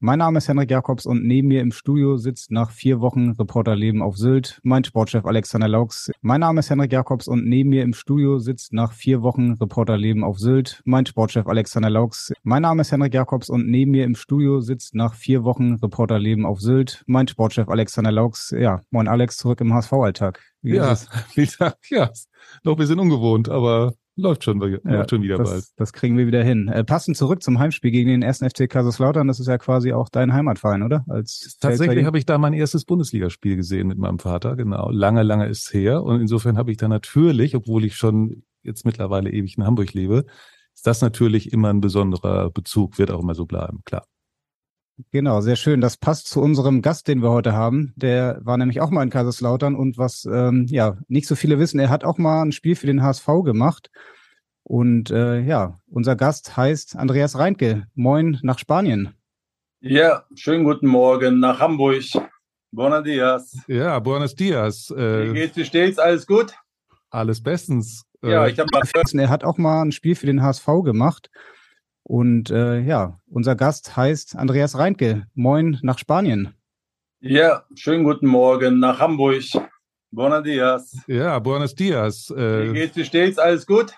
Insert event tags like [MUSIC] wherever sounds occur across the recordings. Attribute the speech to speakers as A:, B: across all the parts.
A: Mein Name ist Henrik Jakobs und neben mir im Studio sitzt nach vier Wochen Reporterleben auf Sylt mein Sportchef Alexander Laux. Mein Name ist Henrik Jakobs und neben mir im Studio sitzt nach vier Wochen Reporterleben auf Sylt mein Sportchef Alexander Laux. Mein Name ist Henrik Jakobs und neben mir im Studio sitzt nach vier Wochen Reporterleben auf Sylt mein Sportchef Alexander Laux. Ja, moin Alex, zurück im HSV-Alltag.
B: Ja, wie [LAUGHS] gesagt, ja, noch ein bisschen ungewohnt, aber Läuft schon, läuft
A: ja,
B: schon wieder
A: das,
B: bald.
A: Das kriegen wir wieder hin. Äh, passend zurück zum Heimspiel gegen den ersten FC Kaiserslautern. Das ist ja quasi auch dein Heimatverein, oder?
B: Als Tatsächlich habe ich da mein erstes Bundesligaspiel gesehen mit meinem Vater. Genau. Lange, lange ist her. Und insofern habe ich da natürlich, obwohl ich schon jetzt mittlerweile ewig in Hamburg lebe, ist das natürlich immer ein besonderer Bezug, wird auch immer so bleiben, klar.
A: Genau, sehr schön. Das passt zu unserem Gast, den wir heute haben. Der war nämlich auch mal in Kaiserslautern und was ähm, ja nicht so viele wissen, er hat auch mal ein Spiel für den HSV gemacht. Und äh, ja, unser Gast heißt Andreas Reintke. Moin nach Spanien.
C: Ja, schönen guten Morgen nach Hamburg. Buenos dias.
B: Ja, buenos dias.
C: Äh, Wie geht's, wie steht's? Alles gut?
B: Alles bestens.
A: Ja, äh, ich [LAUGHS] habe Er hat auch mal ein Spiel für den HSV gemacht. Und äh, ja, unser Gast heißt Andreas Reintke. Moin nach Spanien.
C: Ja, schönen guten Morgen nach Hamburg. Buenos dias.
B: Ja, buenos dias.
C: Äh, Wie geht's, wie steht's? Alles gut?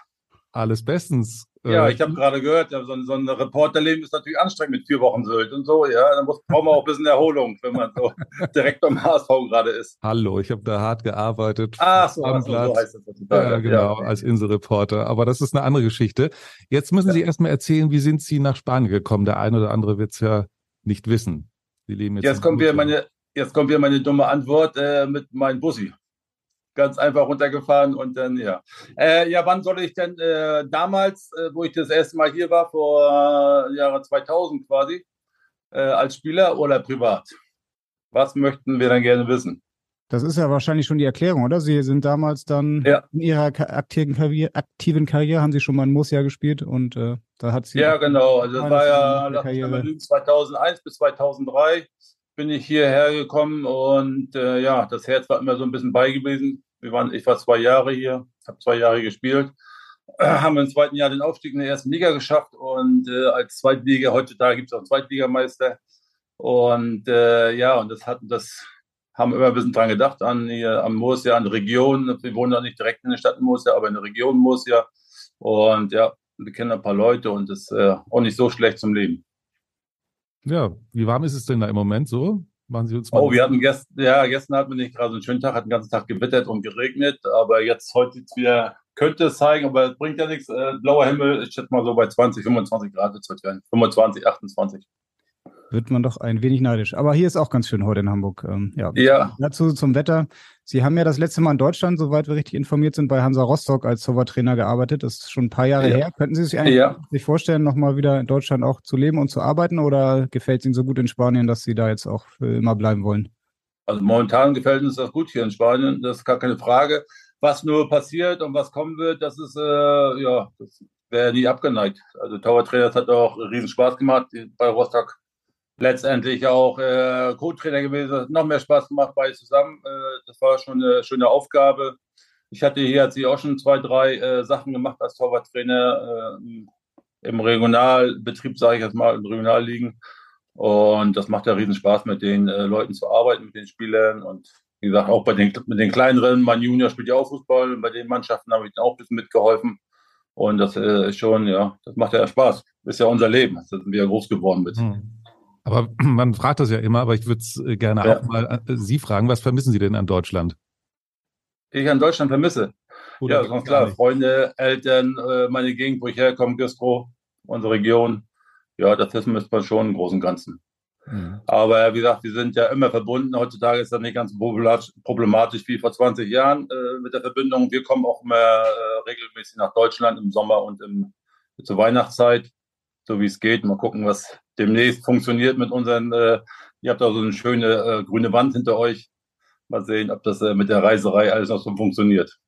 B: Alles bestens.
C: Ja, äh, ich habe gerade gehört, so, so ein Reporterleben ist natürlich anstrengend mit vier Wochen Sylt und so. Ja, dann muss, braucht man auch ein bisschen Erholung, wenn man so [LAUGHS] direkt beim HSV gerade ist.
B: Hallo, ich habe da hart gearbeitet.
C: Ach so, am so, so heißt
B: das. Ja, genau, ja. als Inselreporter. Aber das ist eine andere Geschichte. Jetzt müssen ja. Sie erstmal erzählen, wie sind Sie nach Spanien gekommen? Der eine oder andere wird es ja nicht wissen.
C: Sie leben jetzt. Jetzt kommt wieder meine, jetzt kommt wieder meine dumme Antwort äh, mit meinem Bussi ganz einfach runtergefahren und dann, ja. Äh, ja, wann soll ich denn äh, damals, äh, wo ich das erste Mal hier war, vor äh, Jahre 2000 quasi, äh, als Spieler oder privat? Was möchten wir dann gerne wissen?
A: Das ist ja wahrscheinlich schon die Erklärung, oder? Sie sind damals dann ja. in Ihrer aktiven Karriere, aktiven Karriere, haben Sie schon mal in Murcia gespielt und äh, da hat Sie.
C: Ja, genau. Also das war ja 2001 bis 2003 bin ich hierher gekommen und äh, ja, das Herz war immer so ein bisschen bei gewesen. Wir waren, ich war zwei Jahre hier, habe zwei Jahre gespielt, [CLEARS THROAT] haben im zweiten Jahr den Aufstieg in der ersten Liga geschafft und äh, als Zweitliga, heutzutage gibt es auch einen Zweitligameister. Und äh, ja, und das hatten das haben immer ein bisschen dran gedacht an hier am Murcia, an Region. Wir wohnen ja nicht direkt in der Stadt Murcia, aber in der Region Murcia. Und ja, wir kennen ein paar Leute und das ist äh, auch nicht so schlecht zum Leben.
B: Ja, wie warm ist es denn da im Moment so?
C: Machen Sie uns mal oh, wir hatten gestern, ja, gestern hatten wir nicht gerade so einen schönen Tag, hat den ganzen Tag gewittert und geregnet, aber jetzt heute es wieder, könnte es zeigen, aber es bringt ja nichts. Äh, blauer Himmel, ich schätze mal so bei 20, 25 Grad wird es werden. 25, 28
A: wird man doch ein wenig neidisch. Aber hier ist auch ganz schön heute in Hamburg. Ähm, ja.
C: ja.
A: Dazu zum Wetter. Sie haben ja das letzte Mal in Deutschland, soweit wir richtig informiert sind, bei Hansa Rostock als Torwarttrainer gearbeitet. Das ist schon ein paar Jahre ja. her. Könnten Sie sich eigentlich ja. sich vorstellen, nochmal wieder in Deutschland auch zu leben und zu arbeiten? Oder gefällt es Ihnen so gut in Spanien, dass Sie da jetzt auch für immer bleiben wollen?
C: Also momentan gefällt uns das gut hier in Spanien. Das ist gar keine Frage. Was nur passiert und was kommen wird, das ist, äh, ja, das wäre nie abgeneigt. Also Torwarttrainer, das hat auch riesen Spaß gemacht bei Rostock letztendlich auch äh, Co-Trainer gewesen. Das hat noch mehr Spaß gemacht, beide zusammen. Äh, das war schon eine schöne Aufgabe. Ich hatte hier hat sie auch schon zwei, drei äh, Sachen gemacht als Torwarttrainer äh, im Regionalbetrieb, sage ich jetzt mal, im Regionalligen. Und das macht ja riesen Spaß, mit den äh, Leuten zu arbeiten, mit den Spielern. Und wie gesagt, auch bei den, mit den kleineren, mein Junior spielt ja auch Fußball. Und bei den Mannschaften habe ich auch ein bisschen mitgeholfen. Und das äh, ist schon, ja, das macht ja Spaß. Ist ja unser Leben. Das sind wir groß geworden mit. Hm.
B: Aber [CLEARS THROAT] man fragt das ja immer, aber ich würde es äh, gerne ja. auch mal äh, Sie fragen, was vermissen Sie denn an Deutschland?
C: Ich an Deutschland vermisse. Oder ja, ganz klar. Freunde, Eltern, äh, meine Gegend, wo ich herkomme, Güstrow, unsere Region. Ja, das vermisst man schon im Großen und Ganzen. Mhm. Aber wie gesagt, wir sind ja immer verbunden. Heutzutage ist das nicht ganz problematisch wie vor 20 Jahren äh, mit der Verbindung. Wir kommen auch immer äh, regelmäßig nach Deutschland im Sommer und im, zur Weihnachtszeit, so wie es geht. Mal gucken, was demnächst funktioniert mit unseren, äh, ihr habt da so eine schöne äh, grüne Wand hinter euch. Mal sehen, ob das äh, mit der Reiserei alles noch so funktioniert.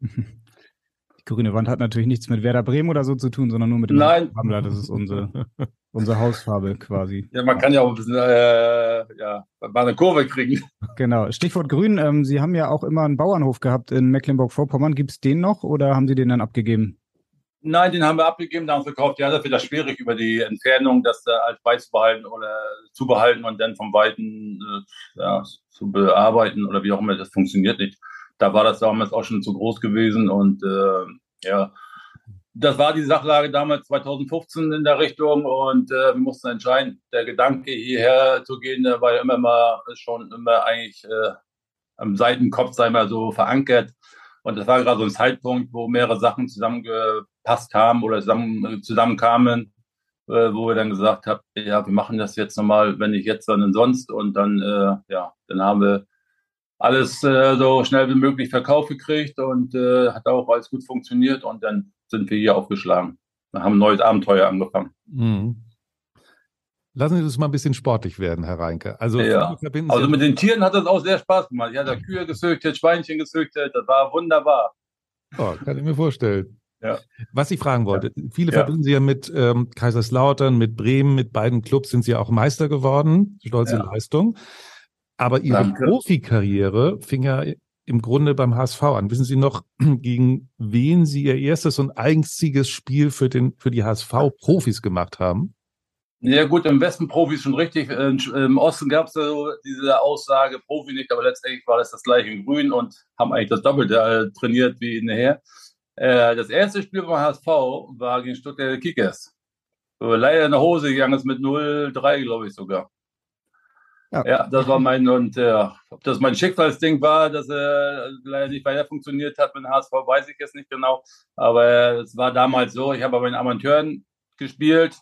A: Die grüne Wand hat natürlich nichts mit Werder Bremen oder so zu tun, sondern nur mit dem
C: Nein.
A: Rammler. Das ist unsere, [LAUGHS] unsere Hausfarbe quasi.
C: Ja, man kann ja auch ein bisschen, äh, ja, mal eine Kurve kriegen.
A: Genau. Stichwort Grün. Ähm, Sie haben ja auch immer einen Bauernhof gehabt in Mecklenburg-Vorpommern. Gibt es den noch oder haben Sie den dann abgegeben?
C: Nein, den haben wir abgegeben, da haben verkauft. Ja, das wird das schwierig über die Entfernung, das äh, als beizubehalten oder zu behalten und dann vom Weiten äh, ja, zu bearbeiten oder wie auch immer. Das funktioniert nicht. Da war das damals auch schon zu groß gewesen und äh, ja, das war die Sachlage damals 2015 in der Richtung und äh, wir mussten entscheiden. Der Gedanke hierher zu gehen, der war ja immer mal schon immer eigentlich äh, am Seitenkopf, sei mal so verankert. Und das war gerade so ein Zeitpunkt, wo mehrere Sachen zusammengepasst haben oder zusammen, zusammenkamen, äh, wo wir dann gesagt haben, ja, wir machen das jetzt nochmal, wenn nicht jetzt, dann sonst. Und dann, äh, ja, dann haben wir alles äh, so schnell wie möglich verkauft gekriegt und äh, hat auch alles gut funktioniert. Und dann sind wir hier aufgeschlagen. Wir haben ein neues Abenteuer angefangen.
B: Mhm. Lassen Sie uns mal ein bisschen sportlich werden, Herr Reinke. Also,
C: ja. also mit den Tieren hat das auch sehr Spaß gemacht. Ich hatte Kühe gezüchtet, Schweinchen gezüchtet, das war wunderbar.
B: Oh, kann ich mir vorstellen.
C: Ja.
B: Was ich fragen wollte, ja. viele ja. verbinden Sie ja mit ähm, Kaiserslautern, mit Bremen, mit beiden Clubs sind Sie auch Meister geworden. Stolze ja. Leistung. Aber Ihre Danke. Profikarriere fing ja im Grunde beim HSV an. Wissen Sie noch, [CLEARS THROAT] gegen wen Sie Ihr erstes und einziges Spiel für, den, für die HSV-Profis gemacht haben?
C: Ja gut, im Westen Profis schon richtig. Im Osten gab es so diese Aussage, Profi nicht, aber letztendlich war das das gleiche in Grün und haben eigentlich das Doppelte äh, trainiert wie nachher. Äh, das erste Spiel beim HSV war gegen Stuttgart Kickers. Leider in der Hose gegangen ist mit 0-3, glaube ich sogar. Ja. ja. das war mein, und äh, ob das mein Schicksalsding war, dass er äh, leider nicht weiter funktioniert hat mit dem HSV, weiß ich jetzt nicht genau. Aber es war damals so, ich habe bei den Amateuren gespielt,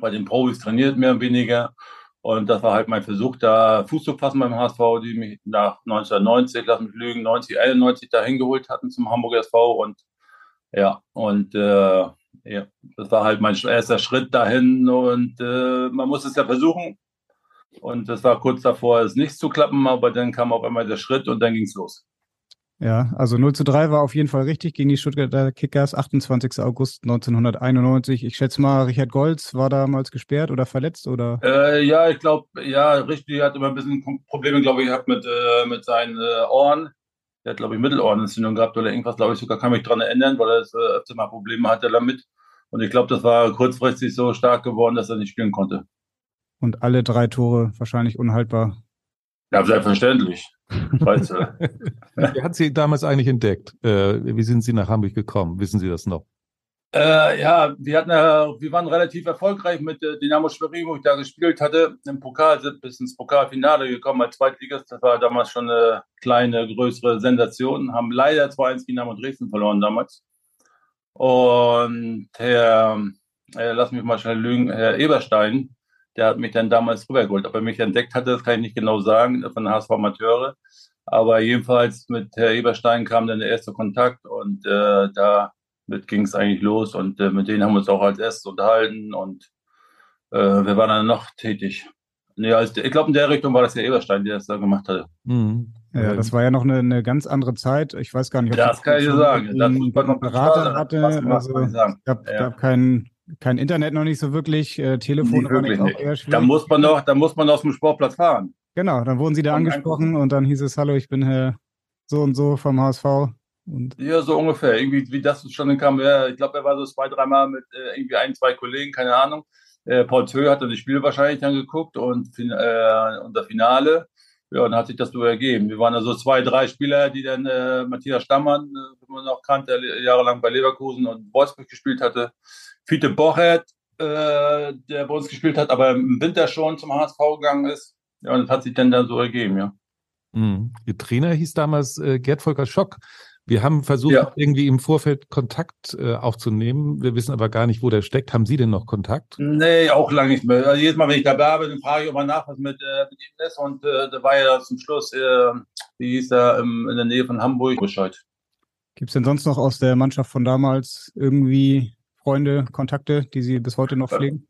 C: bei den Profis trainiert, mehr oder weniger. Und das war halt mein Versuch, da Fuß zu fassen beim HSV, die mich nach 1990, lass mich lügen, 90, 91 da hingeholt hatten zum Hamburger SV. Und ja, und äh, ja, das war halt mein erster Schritt dahin. Und äh, man muss es ja versuchen. Und das war kurz davor, es nicht zu klappen, aber dann kam auf einmal der Schritt und dann ging es los.
A: Ja, also 0 zu 3 war auf jeden Fall richtig gegen die Stuttgarter Kickers, 28. August 1991. Ich schätze mal, Richard Golz war damals gesperrt oder verletzt, oder?
C: Äh, ja, ich glaube, ja, richtig, hat immer ein bisschen Probleme, glaube ich, gehabt mit, äh, mit seinen äh, Ohren. Er hat, glaube ich, Mittelohrenentzündung gehabt oder irgendwas, glaube ich, sogar kann mich daran erinnern, weil er äh, öfter mal Probleme hatte damit. Und ich glaube, das war kurzfristig so stark geworden, dass er nicht spielen konnte.
A: Und alle drei Tore wahrscheinlich unhaltbar
C: ja, selbstverständlich. Du. [LAUGHS]
B: Wer hat Sie damals eigentlich entdeckt? Äh, wie sind Sie nach Hamburg gekommen? Wissen Sie das noch?
C: Äh, ja, wir, hatten, äh, wir waren relativ erfolgreich mit äh, Dynamo Schwerin, wo ich da gespielt hatte. Im Pokal sind bis ins Pokalfinale gekommen als Zweitligist. Das war damals schon eine kleine, größere Sensation. Haben leider 2-1 Dynamo Dresden verloren damals. Und Herr, äh, lass mich mal schnell lügen, Herr Eberstein, der hat mich dann damals rübergeholt. Ob er mich entdeckt hatte, das kann ich nicht genau sagen, von der HSV Amateure. Aber jedenfalls mit Herr Eberstein kam dann der erste Kontakt und äh, damit ging es eigentlich los. Und äh, mit denen haben wir uns auch als erstes unterhalten und äh, wir waren dann noch tätig. Nee, also, ich glaube, in der Richtung war das Herr Eberstein, der das da gemacht hatte.
A: Mhm. Ja, das war ja noch eine, eine ganz andere Zeit. Ich weiß gar nicht, ob
C: das kann ich sagen.
A: Einen Berater hatte. Also, es gab, ja. gab keinen kein Internet noch nicht so wirklich, äh, Telefon
C: war nicht auch eher schwierig. Da muss man noch, da muss man aus dem Sportplatz fahren.
A: Genau, dann wurden sie da und angesprochen und dann hieß es, hallo, ich bin Herr so und so vom HSV. Und
C: ja, so ungefähr. Irgendwie, wie das zustande kam, ja, ich glaube, er war so zwei, dreimal mit äh, irgendwie ein, zwei Kollegen, keine Ahnung. Äh, Paul Zö hat dann die Spiele wahrscheinlich dann geguckt und, äh, und das Finale. Ja, und dann hat sich das so ergeben. Wir waren also zwei, drei Spieler, die dann äh, Matthias Stammann, äh, man noch kannte, jahrelang bei Leverkusen und Wolfsburg gespielt hatte. Fiete Bochert, äh, der bei uns gespielt hat, aber im Winter schon zum HSV gegangen ist. Ja, und das hat sich dann, dann so ergeben, ja.
B: Mhm. Ihr Trainer hieß damals äh, Gerd Volker Schock. Wir haben versucht, ja. irgendwie im Vorfeld Kontakt äh, aufzunehmen. Wir wissen aber gar nicht, wo der steckt. Haben Sie denn noch Kontakt?
C: Nee, auch lange nicht mehr. Also jedes Mal, wenn ich dabei bin, dann frage ich immer nach, was mit, äh, mit ihm ist. Und äh, da war ja zum Schluss, äh, wie hieß er, ähm, in der Nähe von Hamburg Bescheid.
A: Gibt es denn sonst noch aus der Mannschaft von damals irgendwie Freunde, Kontakte, die Sie bis heute noch pflegen?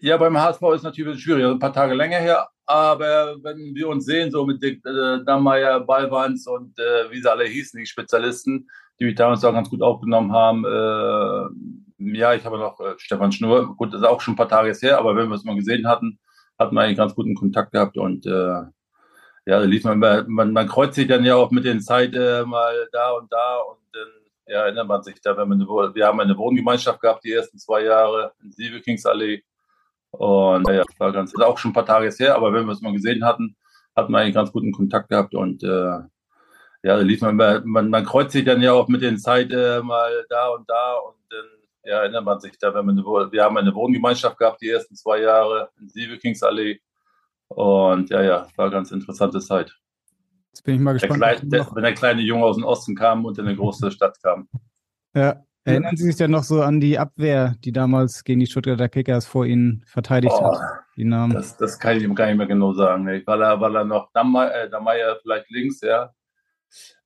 C: Ja, beim HSV ist natürlich schwierig, also ein paar Tage länger her, aber wenn wir uns sehen, so mit Dick äh, Dammeier, Ballwanz und äh, wie sie alle hießen, die Spezialisten, die mich damals auch ganz gut aufgenommen haben, äh, ja, ich habe noch äh, Stefan Schnur, gut, das ist auch schon ein paar Tage her, aber wenn wir es mal gesehen hatten, hatten wir eigentlich ganz guten Kontakt gehabt und äh, ja, da lief man, man, man kreuzt sich dann ja auch mit den Zeit äh, mal da und da und dann ja, erinnert man sich da, wenn man wir haben eine Wohngemeinschaft gehabt die ersten zwei Jahre in Sievekingsallee und ja, war ganz, ist auch schon ein paar Tage her, aber wenn wir es mal gesehen hatten, hatten wir eigentlich ganz guten Kontakt gehabt und äh, ja, da lief man, man, man kreuzt sich dann ja auch mit den Zeit äh, mal da und da und dann ja, erinnert man sich da, wenn man eine, wir haben eine Wohngemeinschaft gehabt die ersten zwei Jahre in Sievekingsallee und ja, ja, war eine ganz interessante Zeit.
A: Jetzt bin ich mal gespannt.
C: Der Kleine, der, wenn der kleine Junge aus dem Osten kam und in eine große Stadt kam.
A: Ja, Erinnern Sie sich denn noch so an die Abwehr, die damals gegen die Stuttgarter Kickers vor Ihnen verteidigt oh, hat?
C: Die Namen? Das, das kann ich ihm gar nicht mehr genau sagen. Ne? Weil, er, weil er noch Dammeier, äh, Dammeier vielleicht links, ja.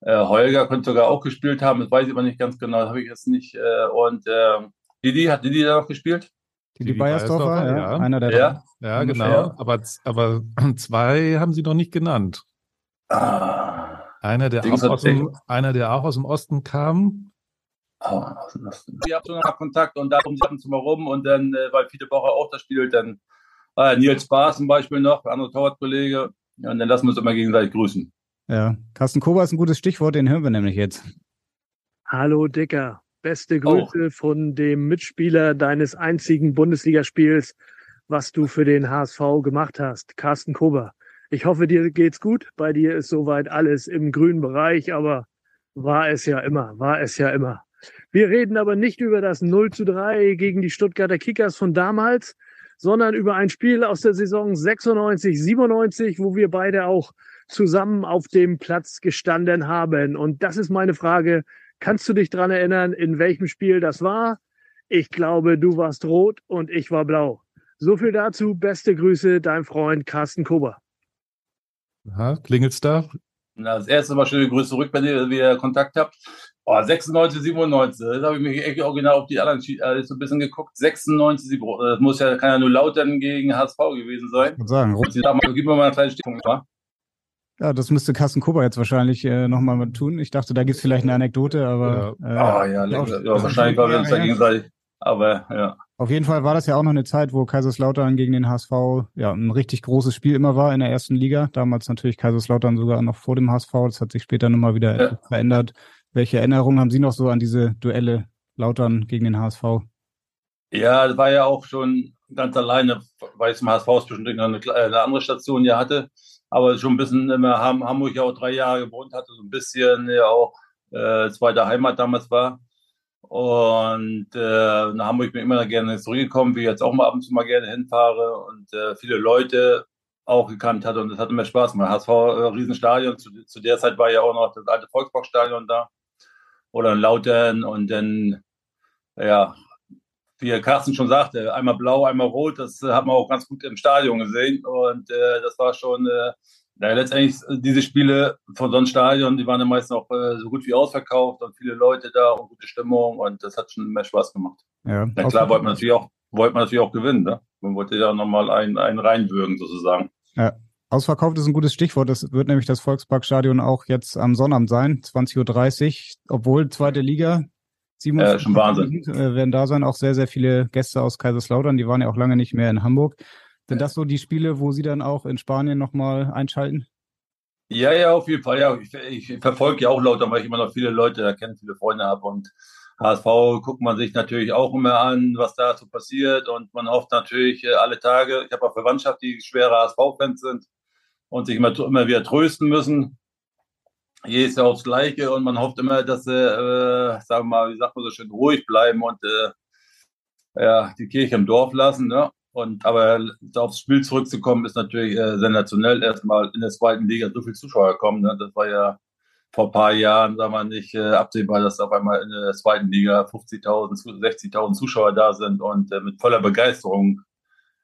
C: Äh, Holger könnte sogar auch gespielt haben, das weiß ich aber nicht ganz genau, das habe ich jetzt nicht. Äh, und äh, Didi, hat Didi da noch gespielt?
A: Didi Beiersdorfer, ja. ja. Einer der
B: ja. Ja, genau. Ja. Aber, aber [CLEARS THROAT] zwei haben Sie noch nicht genannt. Ah, einer, der auch aus dem, einer, der auch aus dem Osten kam,
C: ich habe schon noch Kontakt und darum und zu mal rum und dann, äh, weil viele Wochen auch das spielt, dann äh, Nils Baas zum Beispiel noch, andere Torwartkollege, ja, und dann lassen wir uns immer gegenseitig grüßen.
A: Ja, Carsten Kober ist ein gutes Stichwort, den hören wir nämlich jetzt.
D: Hallo Dicker, beste Grüße oh. von dem Mitspieler deines einzigen Bundesligaspiels, was du für den HSV gemacht hast, Carsten Kober. Ich hoffe, dir geht's gut. Bei dir ist soweit alles im grünen Bereich, aber war es ja immer, war es ja immer. Wir reden aber nicht über das 0 zu 3 gegen die Stuttgarter Kickers von damals, sondern über ein Spiel aus der Saison 96, 97, wo wir beide auch zusammen auf dem Platz gestanden haben. Und das ist meine Frage. Kannst du dich dran erinnern, in welchem Spiel das war? Ich glaube, du warst rot und ich war blau. So viel dazu. Beste Grüße, dein Freund Carsten Kober.
B: Aha, klingelt's da?
C: Na, das erste Mal schöne Grüße zurück, wenn ihr wieder Kontakt habt. Oh, 96, 97. Das habe ich mich echt original auf die anderen alles so ein bisschen geguckt. 96, das muss ja, kann ja nur Lautern gegen HSV gewesen sein.
A: Ich sagen.
C: Gib mir mal eine kleine Stimmung, wa?
A: Ja, das müsste Carsten Kuba jetzt wahrscheinlich äh, nochmal tun. Ich dachte, da gibt es vielleicht eine Anekdote, aber.
C: Ja, äh, oh, ja, ja wahrscheinlich war wir uns da gegenseitig. Aber ja.
A: Auf jeden Fall war das ja auch noch eine Zeit, wo Kaiserslautern gegen den HSV ja ein richtig großes Spiel immer war in der ersten Liga. Damals natürlich Kaiserslautern sogar noch vor dem HSV. Das hat sich später nochmal wieder ja. verändert. Welche Erinnerungen haben Sie noch so an diese Duelle Lautern gegen den HSV?
C: Ja, das war ja auch schon ganz alleine, weil es im HSV zwischendurch noch eine, eine, andere Station ja hatte. Aber schon ein bisschen immer Ham, Hamburg ja auch drei Jahre gewohnt hatte, so ein bisschen ja auch äh, zweite Heimat damals war. Und äh, nach Hamburg bin ich immer gerne zurückgekommen, wie ich jetzt auch mal ab und zu mal gerne hinfahre und äh, viele Leute auch gekannt hatte und das hatte mir Spaß gemacht. HSV äh, Riesenstadion, zu, zu der Zeit war ja auch noch das alte Volksparkstadion da oder in Lautern und dann, ja, wie Carsten schon sagte, einmal blau, einmal rot, das hat man auch ganz gut im Stadion gesehen und äh, das war schon, äh, ja, letztendlich äh, diese Spiele von so einem Stadion, die waren ja meistens auch äh, so gut wie ausverkauft und viele Leute da und gute Stimmung und das hat schon mehr Spaß gemacht. Ja, Na klar, wollte man natürlich auch, wollte man natürlich auch gewinnen, ne? Man wollte ja nochmal einen, einen reinwürgen sozusagen.
A: Ja, Ausverkauft ist ein gutes Stichwort. Das wird nämlich das Volksparkstadion auch jetzt am Sonnabend sein, 20.30 Uhr. Obwohl zweite Liga,
C: 27 ja, schon Wahnsinn.
A: Äh, werden da sein. Auch sehr, sehr viele Gäste aus Kaiserslautern. Die waren ja auch lange nicht mehr in Hamburg. Sind das so die Spiele, wo Sie dann auch in Spanien nochmal einschalten?
C: Ja, ja, auf jeden Fall. Ja, ich, ich verfolge ja auch Lautern, weil ich immer noch viele Leute da kenne, viele Freunde habe und HSV guckt man sich natürlich auch immer an, was da so passiert und man hofft natürlich äh, alle Tage. Ich habe auch Verwandtschaft, die schwere HSV-Fans sind und sich immer, immer wieder trösten müssen. Jedes Jahr aufs Gleiche und man hofft immer, dass sie, äh, sagen wir mal, wie sagt man so schön, ruhig bleiben und äh, ja, die Kirche im Dorf lassen. Ne? Und aber aufs Spiel zurückzukommen, ist natürlich äh, sensationell. Erstmal in der zweiten Liga so viele Zuschauer kommen. Ne? Das war ja vor ein paar Jahren, sagen wir nicht, äh, absehbar, dass auf einmal in der zweiten Liga 50.000, 60.000 Zuschauer da sind und äh, mit voller Begeisterung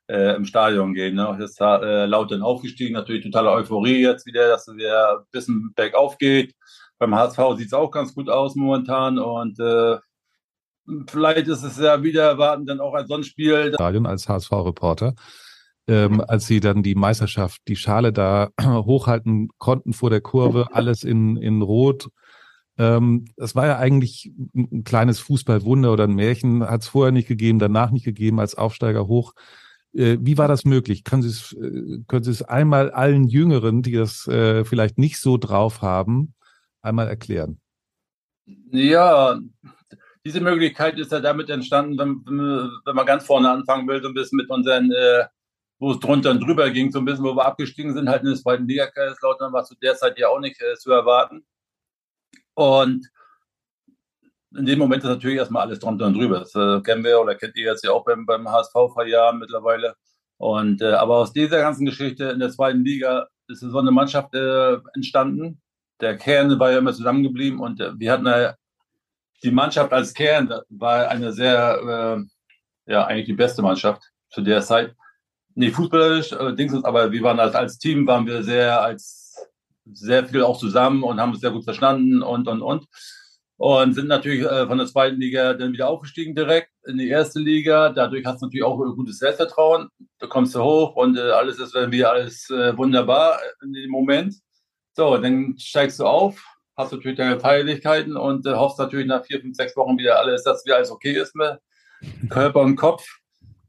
C: äh, im Stadion gehen. Ne? Ist äh, laut dann aufgestiegen, natürlich totale Euphorie jetzt wieder, dass es wieder ein bisschen bergauf geht. Beim HSV sieht es auch ganz gut aus momentan und äh, vielleicht ist es ja wieder erwarten, dann auch als Sonnenspiel.
B: Stadion als HSV-Reporter. Ähm, als sie dann die Meisterschaft, die Schale da [CLEARS THROAT] hochhalten konnten vor der Kurve, alles in, in Rot. Ähm, das war ja eigentlich ein kleines Fußballwunder oder ein Märchen, hat es vorher nicht gegeben, danach nicht gegeben, als Aufsteiger hoch. Äh, wie war das möglich? Können Sie es, äh, können Sie es einmal allen Jüngeren, die das äh, vielleicht nicht so drauf haben, einmal erklären?
C: Ja, diese Möglichkeit ist ja damit entstanden, wenn, wenn man ganz vorne anfangen will, so ein bisschen mit unseren, äh, wo es drunter und drüber ging, so ein bisschen, wo wir abgestiegen sind, halt in der zweiten Liga Kaiserslautern, war zu der Zeit ja auch nicht äh, zu erwarten. Und in dem Moment ist natürlich erstmal alles drunter und drüber. Das äh, kennen wir oder kennt ihr jetzt ja auch beim, beim HSV vor Jahren mittlerweile. Und äh, aber aus dieser ganzen Geschichte in der zweiten Liga ist so eine Mannschaft äh, entstanden. Der Kern war ja immer zusammengeblieben und äh, wir hatten ja die Mannschaft als Kern war eine sehr, äh, ja, eigentlich die beste Mannschaft zu der Zeit. Nicht fußballerisch, allerdings, aber wir waren als, als Team, waren wir sehr, als, sehr viel auch zusammen und haben uns sehr gut verstanden und, und, und. Und sind natürlich äh, von der zweiten Liga dann wieder aufgestiegen direkt in die erste Liga. Dadurch hast du natürlich auch ein gutes Selbstvertrauen. Da kommst du hoch und äh, alles ist wieder alles äh, wunderbar in dem Moment. So, dann steigst du auf, hast natürlich deine Feierlichkeiten und äh, hoffst natürlich nach vier, fünf, sechs Wochen wieder alles, dass wieder alles okay ist mit Körper und Kopf.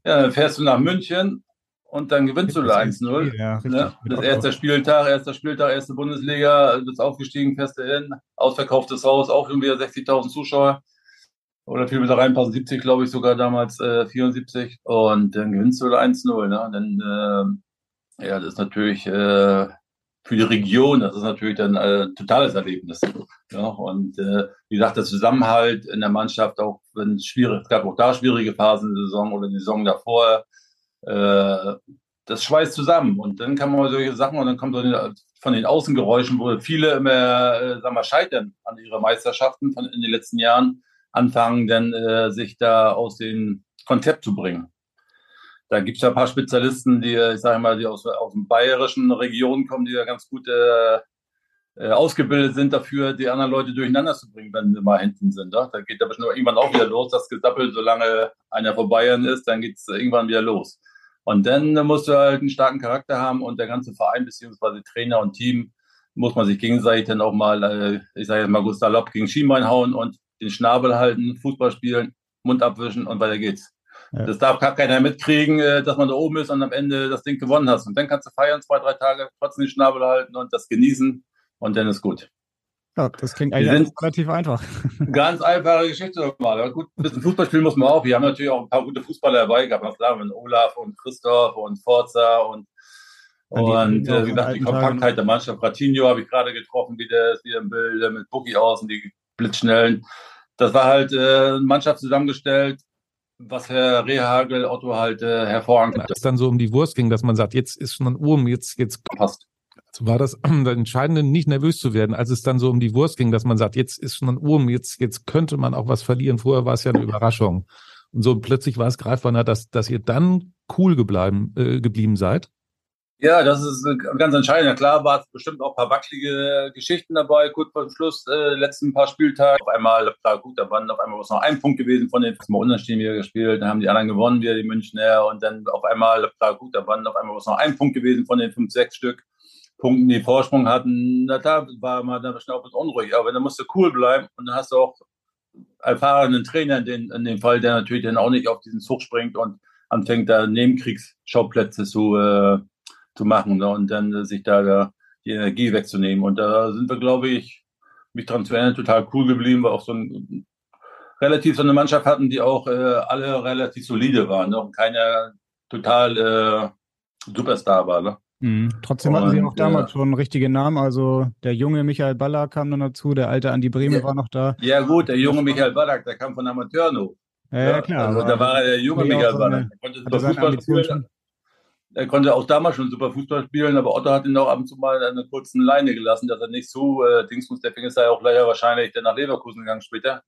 C: Ja, dann fährst du nach München und dann gewinnst du 1-0. Ja, ne? Das erste Spieltag, erster Spieltag, erste Bundesliga, du bist aufgestiegen, du hin, ausverkauftes Haus, auch irgendwie 60.000 Zuschauer. Oder viel mit da reinpassen, 70, glaube ich, sogar damals äh, 74. Und dann gewinnst du 1-0. Ne? Dann, äh, ja, das ist natürlich äh, für die Region, das ist natürlich dann ein äh, totales Erlebnis. Ja, und äh, wie gesagt, der Zusammenhalt in der Mannschaft, auch wenn es schwierig, es gab auch da schwierige Phasen in der Saison oder die Saison davor, äh, das schweißt zusammen. Und dann kann man solche Sachen und dann kommt so von den Außengeräuschen, wo viele immer, äh, sagen wir, scheitern an ihre Meisterschaften von in den letzten Jahren, anfangen dann äh, sich da aus dem Konzept zu bringen. Da gibt es ja ein paar Spezialisten, die, ich sage mal, die aus, aus den bayerischen Regionen kommen, die ja ganz gut äh, äh, ausgebildet sind dafür, die anderen Leute durcheinander zu bringen, wenn sie mal hinten sind. Ja? Da geht da bestimmt irgendwann auch wieder los, das Gesappel, solange einer vor Bayern ist, dann geht es irgendwann wieder los. Und dann musst du halt einen starken Charakter haben und der ganze Verein beziehungsweise Trainer und Team muss man sich gegenseitig dann auch mal, äh, ich sage jetzt mal Gustav Lopp gegen Schienbein hauen und den Schnabel halten, Fußball spielen, Mund abwischen und weiter geht's. Ja. Das darf gar keiner mitkriegen, äh, dass man da oben ist und am Ende das Ding gewonnen hast. Und dann kannst du feiern, zwei, drei Tage, trotzdem den Schnabel halten und das genießen und dann ist gut.
A: Ja, das klingt eigentlich relativ einfach. [LAUGHS]
C: Ganz einfache Geschichte nochmal. Gut, ein bisschen Fußball spielen muss man auch. Wir haben natürlich auch ein paar gute Fußballer dabei gehabt. Na klar, mit Olaf und Christoph und Forza und, und äh, wie gesagt, die Kompaktheit der Mannschaft. Ratinho habe ich gerade getroffen, wie der ist wieder im Bild mit Bookie außen, die blitzschnellen. Das war halt äh, eine Mannschaft zusammengestellt, was Herr Rehagel, Otto halt äh, hervorragend
B: hat. Es dann so um die Wurst ging, dass man sagt, jetzt ist schon ein Urm, jetzt, jetzt passt. War [CLEARS THROAT] das Entscheidende, nicht nervös zu werden, als es dann so um die Wurst ging, dass man sagt, jetzt ist ein Urm, jetzt, jetzt könnte man auch was verlieren. Vorher war es ja eine Überraschung. Und so plötzlich war es greifbar, dass, dass ihr dann cool gebleiben, äh, geblieben seid.
C: Ja, das ist ganz entscheidend. Klar war es bestimmt auch ein paar wackelige Geschichten dabei, kurz vor dem Schluss, äh, letzten paar Spieltage. Auf einmal, klar, gut, da waren auf einmal noch ein Punkt gewesen von den mal unentschieden wieder gespielt, dann haben die anderen gewonnen, wieder die Münchner und dann auf einmal, klar, gut, da waren auf einmal noch ein Punkt gewesen von den fünf, sechs Stück Punkten, die Vorsprung hatten. Na, da war man dann schnell bisschen unruhig, aber dann musst du cool bleiben und dann hast du auch erfahrenen Trainer in, den, in dem Fall, der natürlich dann auch nicht auf diesen Zug springt und anfängt da Nebenkriegsschauplätze zu äh, zu machen ne? und dann äh, sich da, da die Energie wegzunehmen. Und da sind wir, glaube ich, mich dran zu erinnern, total cool geblieben, weil auch so ein relativ so eine Mannschaft hatten, die auch äh, alle relativ solide waren ne? und keiner total äh, Superstar war. Ne?
A: Mhm. Trotzdem hatten und, sie auch damals äh, schon richtige Namen. Also der junge Michael Ballack kam dann dazu, der alte Andi Breme
C: ja,
A: war noch da.
C: Ja gut, der junge Michael Ballack, der kam von Amateurno.
A: Ja, ja, klar.
C: Also da war der junge Michael Ballack. Der konnte super Fußball spielen. Er konnte auch damals schon super Fußball spielen, aber Otto hat ihn auch ab und zu mal eine kurzen Leine gelassen, dass er nicht so äh, Dingsmus, der ist ja auch leider wahrscheinlich der nach Leverkusen gegangen später.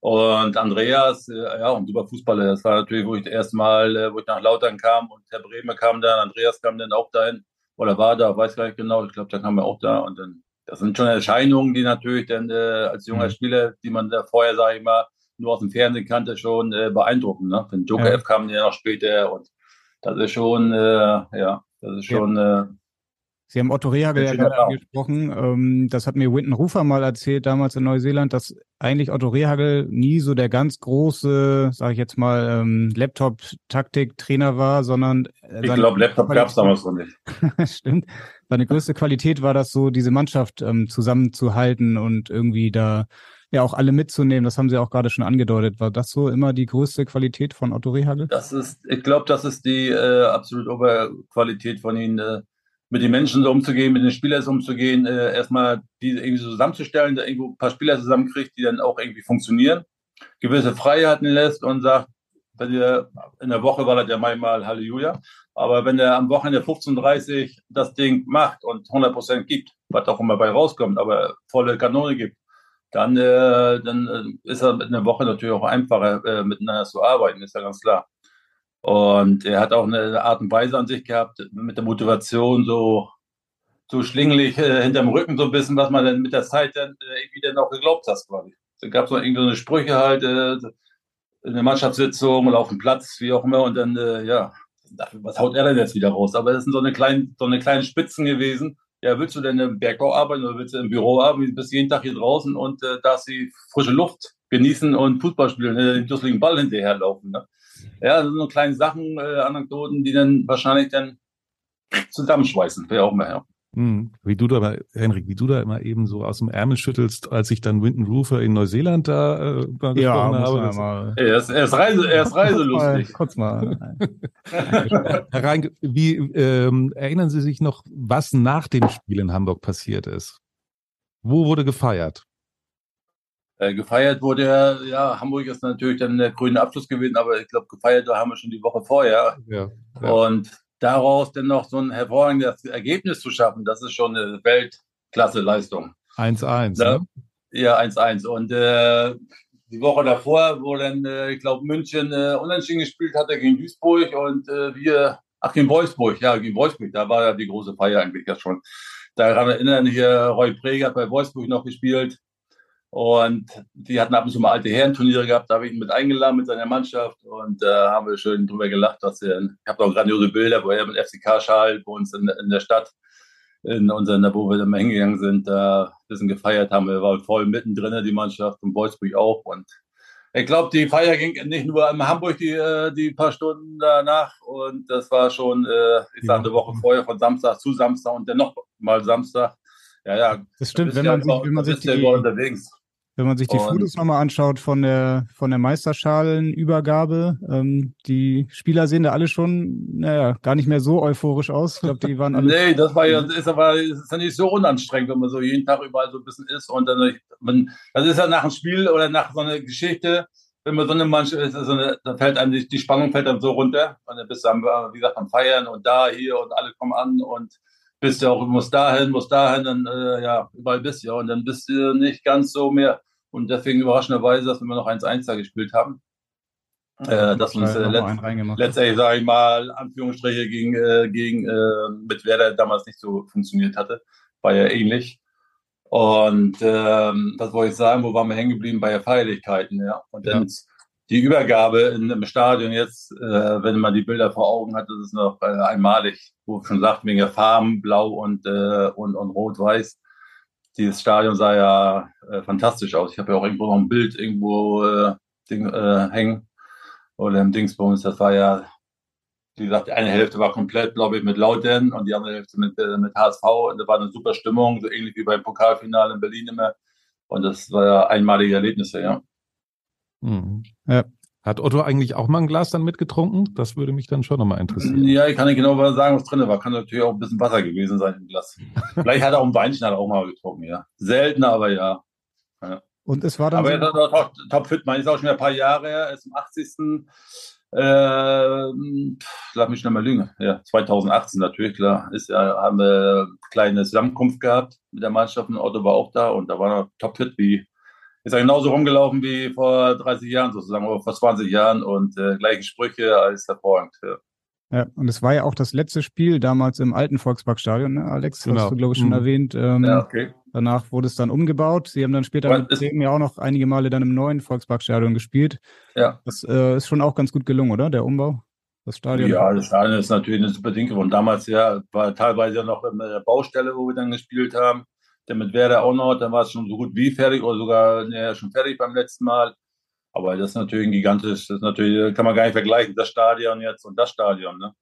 C: Und Andreas, äh, ja, und super Fußballer. Das war natürlich, wo ich das erste Mal, äh, wo ich nach Lautern kam und Herr Bremer kam dann, Andreas kam dann auch dahin, oder war da, weiß gar nicht genau, ich glaube, da kam er auch da. Und dann, das sind schon Erscheinungen, die natürlich dann äh, als junger mhm. Spieler, die man da vorher, sage ich mal, nur aus dem Fernsehen kannte, schon äh, beeindruckend. Ne? Den Joker ja. F kam ja noch später und das ist schon, äh, ja, das ist schon. Ja. Äh,
A: Sie haben Otto Rehagel ja gerade angesprochen. Ähm, das hat mir Winton Rufer mal erzählt, damals in Neuseeland, dass eigentlich Otto Rehagel nie so der ganz große, sage ich jetzt mal, ähm, Laptop-Taktik-Trainer war, sondern
C: äh, ich glaube, Laptop gab es damals noch nicht. [LAUGHS]
A: Stimmt. Seine größte Qualität war das so, diese Mannschaft ähm, zusammenzuhalten und irgendwie da ja auch alle mitzunehmen. Das haben Sie auch gerade schon angedeutet. War das so immer die größte Qualität von Otto Rehagel?
C: Das ist, ich glaube, das ist die äh, absolute Oberqualität von Ihnen. Äh, mit den Menschen so umzugehen, mit den Spielern so umzugehen, äh, erstmal die irgendwie so zusammenzustellen, da irgendwo ein paar Spieler zusammenkriegt, die dann auch irgendwie funktionieren, gewisse Freiheiten lässt und sagt, wenn ihr in der Woche war das ja manchmal Halleluja, aber wenn er am Wochenende 15:30 das Ding macht und 100 Prozent gibt, was auch immer bei rauskommt, aber volle Kanone gibt, dann, äh, dann äh, ist er mit einer Woche natürlich auch einfacher äh, miteinander zu arbeiten, ist ja ganz klar. Und er hat auch eine Art und Weise an sich gehabt, mit der Motivation so, so schlinglich äh, hinterm Rücken so ein bisschen, was man dann mit der Zeit dann äh, irgendwie dann auch geglaubt hat, quasi. Da gab es noch irgendeine Sprüche halt, äh, in der Mannschaftssitzung oder auf dem Platz, wie auch immer, und dann, äh, ja, was haut er denn jetzt wieder raus? Aber das sind so eine kleine, so eine kleinen Spitzen gewesen. Ja, willst du denn im Bergbau arbeiten oder willst du im Büro arbeiten? Du bist jeden Tag hier draußen und äh, darfst die frische Luft genießen und Fußball spielen, äh, den dusseligen Ball hinterherlaufen. Ne? Ja, das sind so kleine Sachen, äh, Anekdoten, die dann wahrscheinlich dann zusammenschweißen, wer auch immer. Ja.
B: Hm. Wie du da, Henrik, wie du da immer eben so aus dem Ärmel schüttelst, als ich dann Winton Rufer in Neuseeland da äh, mal
A: ja, gesprochen habe. Mal.
C: Er, ist, er, ist Reise, er ist reiselustig.
A: Kurz mal. [LAUGHS]
B: Herr Rein, wie ähm, erinnern Sie sich noch, was nach dem Spiel in Hamburg passiert ist? Wo wurde gefeiert?
C: Äh, gefeiert wurde ja, Hamburg ist natürlich dann der grüne Abschluss gewesen, aber ich glaube, gefeiert haben wir schon die Woche vorher. Ja, ja. Und daraus dann noch so ein hervorragendes Ergebnis zu schaffen, das ist schon eine Weltklasse-Leistung.
B: 1-1. Ne?
C: Ja, 1-1. Und äh, die Woche davor, wo dann, äh, ich glaube, München äh, unentschieden gespielt hatte gegen Duisburg und äh, wir, ach, gegen Wolfsburg, ja, gegen Wolfsburg, da war ja die große Feier eigentlich ja schon. Daran erinnern hier, Roy Preger hat bei Wolfsburg noch gespielt. Und die hatten ab und zu mal alte Herrenturniere gehabt, da habe ich ihn mit eingeladen mit seiner Mannschaft und da äh, haben wir schön drüber gelacht, dass er, ich habe auch grandiose Bilder, wo er mit FCK-Schal bei uns in, in, der Stadt, in unseren, wo wir immer hingegangen sind, da ein bisschen gefeiert haben. Wir waren voll mittendrin, die Mannschaft und Wolfsburg auch. Und ich glaube, die Feier ging nicht nur in Hamburg die, äh, die paar Stunden danach und das war schon, äh, ich sage, eine Woche vorher von Samstag zu Samstag und dann noch mal Samstag. Ja, ja.
A: Das stimmt, wenn man, sich, wenn man sich die, unterwegs. Wenn man sich die und Fotos nochmal anschaut von der, von der Meisterschalenübergabe, ähm, die Spieler sehen da alle schon, naja, gar nicht mehr so euphorisch aus. Ich glaube, die waren alle.
C: nee, das war ja, ist aber, ist ja nicht so unanstrengend, wenn man so jeden Tag überall so ein bisschen ist und dann, man, das ist ja nach einem Spiel oder nach so einer Geschichte, wenn man so eine Mannschaft ist, so eine, da fällt einem die, die Spannung fällt dann so runter und dann bist du am, wie gesagt, am Feiern und da, hier und alle kommen an und bist ja auch, muss dahin, muss dahin, dann, äh, ja, überall bist du ja und dann bist du nicht ganz so mehr und deswegen überraschenderweise, dass wir noch 1-1 da gespielt haben. Äh, dass uns äh, letzt, letztendlich, sage ich mal, Anführungsstriche gegen, äh, gegen äh, mit Werder damals nicht so funktioniert hatte. War ja ähnlich. Und ähm, was wollte ich sagen, wo waren wir hängen geblieben? Bei der Feierlichkeiten, ja. Und dann ja. die Übergabe in, im Stadion jetzt, äh, wenn man die Bilder vor Augen hat, das ist noch äh, einmalig, wo schon sagt, wegen der Farben, blau und, und, und rot-weiß dieses Stadion sah ja äh, fantastisch aus. Ich habe ja auch irgendwo noch ein Bild irgendwo äh, Ding, äh, hängen oder im Dingsbums. Das war ja, wie gesagt, die eine Hälfte war komplett, glaube ich, mit Lautern und die andere Hälfte mit, äh, mit HSV. Und da war eine super Stimmung, so ähnlich wie beim Pokalfinale in Berlin immer. Und das war ja einmalige Erlebnisse, ja.
B: Mhm. Ja, hat Otto eigentlich auch mal ein Glas dann mitgetrunken? Das würde mich dann schon nochmal interessieren.
C: Ja, ich kann nicht genau sagen, was drin war. Kann natürlich auch ein bisschen Wasser gewesen sein im Glas. Vielleicht hat er auch ein Weinchen hat auch mal getrunken, ja. Seltener, aber ja.
A: ja. Und es war dann.
C: Aber so er ist top, top fit, man ist auch schon ein paar Jahre her, er ist im 80. Äh, lass mich schnell mal lügen. Ja, 2018 natürlich, klar. Ist ja, haben wir eine kleine Zusammenkunft gehabt mit der Mannschaft und Otto war auch da und da war er topfit wie ist er genauso rumgelaufen wie vor 30 Jahren sozusagen oder vor 20 Jahren und äh, gleiche Sprüche als hervorragend. Ja.
A: Ja, und es war ja auch das letzte Spiel damals im alten Volksparkstadion, ne, Alex? Genau. Hast du, glaube ich, schon mhm. erwähnt. Ähm, ja, okay. Danach wurde es dann umgebaut. Sie haben dann später
C: Was
A: mit ja auch noch einige Male dann im neuen Volksparkstadion gespielt.
C: Ja.
A: Das äh, ist schon auch ganz gut gelungen, oder? Der Umbau? Das Stadion?
C: Ja, das Stadion ist natürlich eine super Ding geworden. Damals ja, war teilweise ja noch in der Baustelle, wo wir dann gespielt haben. Dann mit Werder auch noch, dann war es schon so gut wie fertig oder sogar ja, schon fertig beim letzten Mal. Aber das ist natürlich ein gigantisch, das ist natürlich, kann man gar nicht vergleichen, das Stadion jetzt und das Stadion. Ne?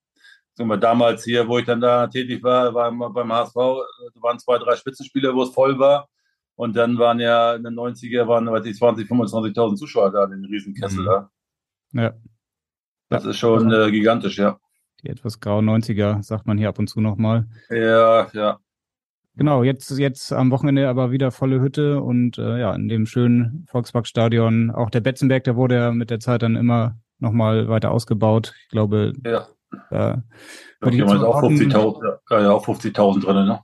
C: Wir, damals hier, wo ich dann da tätig war, war beim HSV, waren zwei, drei Spitzenspiele, wo es voll war. Und dann waren ja in den 90er waren, weiß ich, 20, 25.000 Zuschauer da in den Riesenkessel
B: Mhm.
C: da.
A: Ja.
C: Das ist schon äh, gigantisch, ja.
A: Die etwas grauen 90er, sagt man hier ab und zu nochmal.
C: Ja, ja.
A: Genau, jetzt, jetzt am Wochenende aber wieder volle Hütte und äh, ja, in dem schönen Volksparkstadion. Auch der Betzenberg, der wurde ja mit der Zeit dann immer nochmal weiter ausgebaut. Ich glaube,
C: Ja.
A: da würde ich jetzt
C: auch
A: erwarten-
C: 50.000 ja, auch 50.000 drin, ne?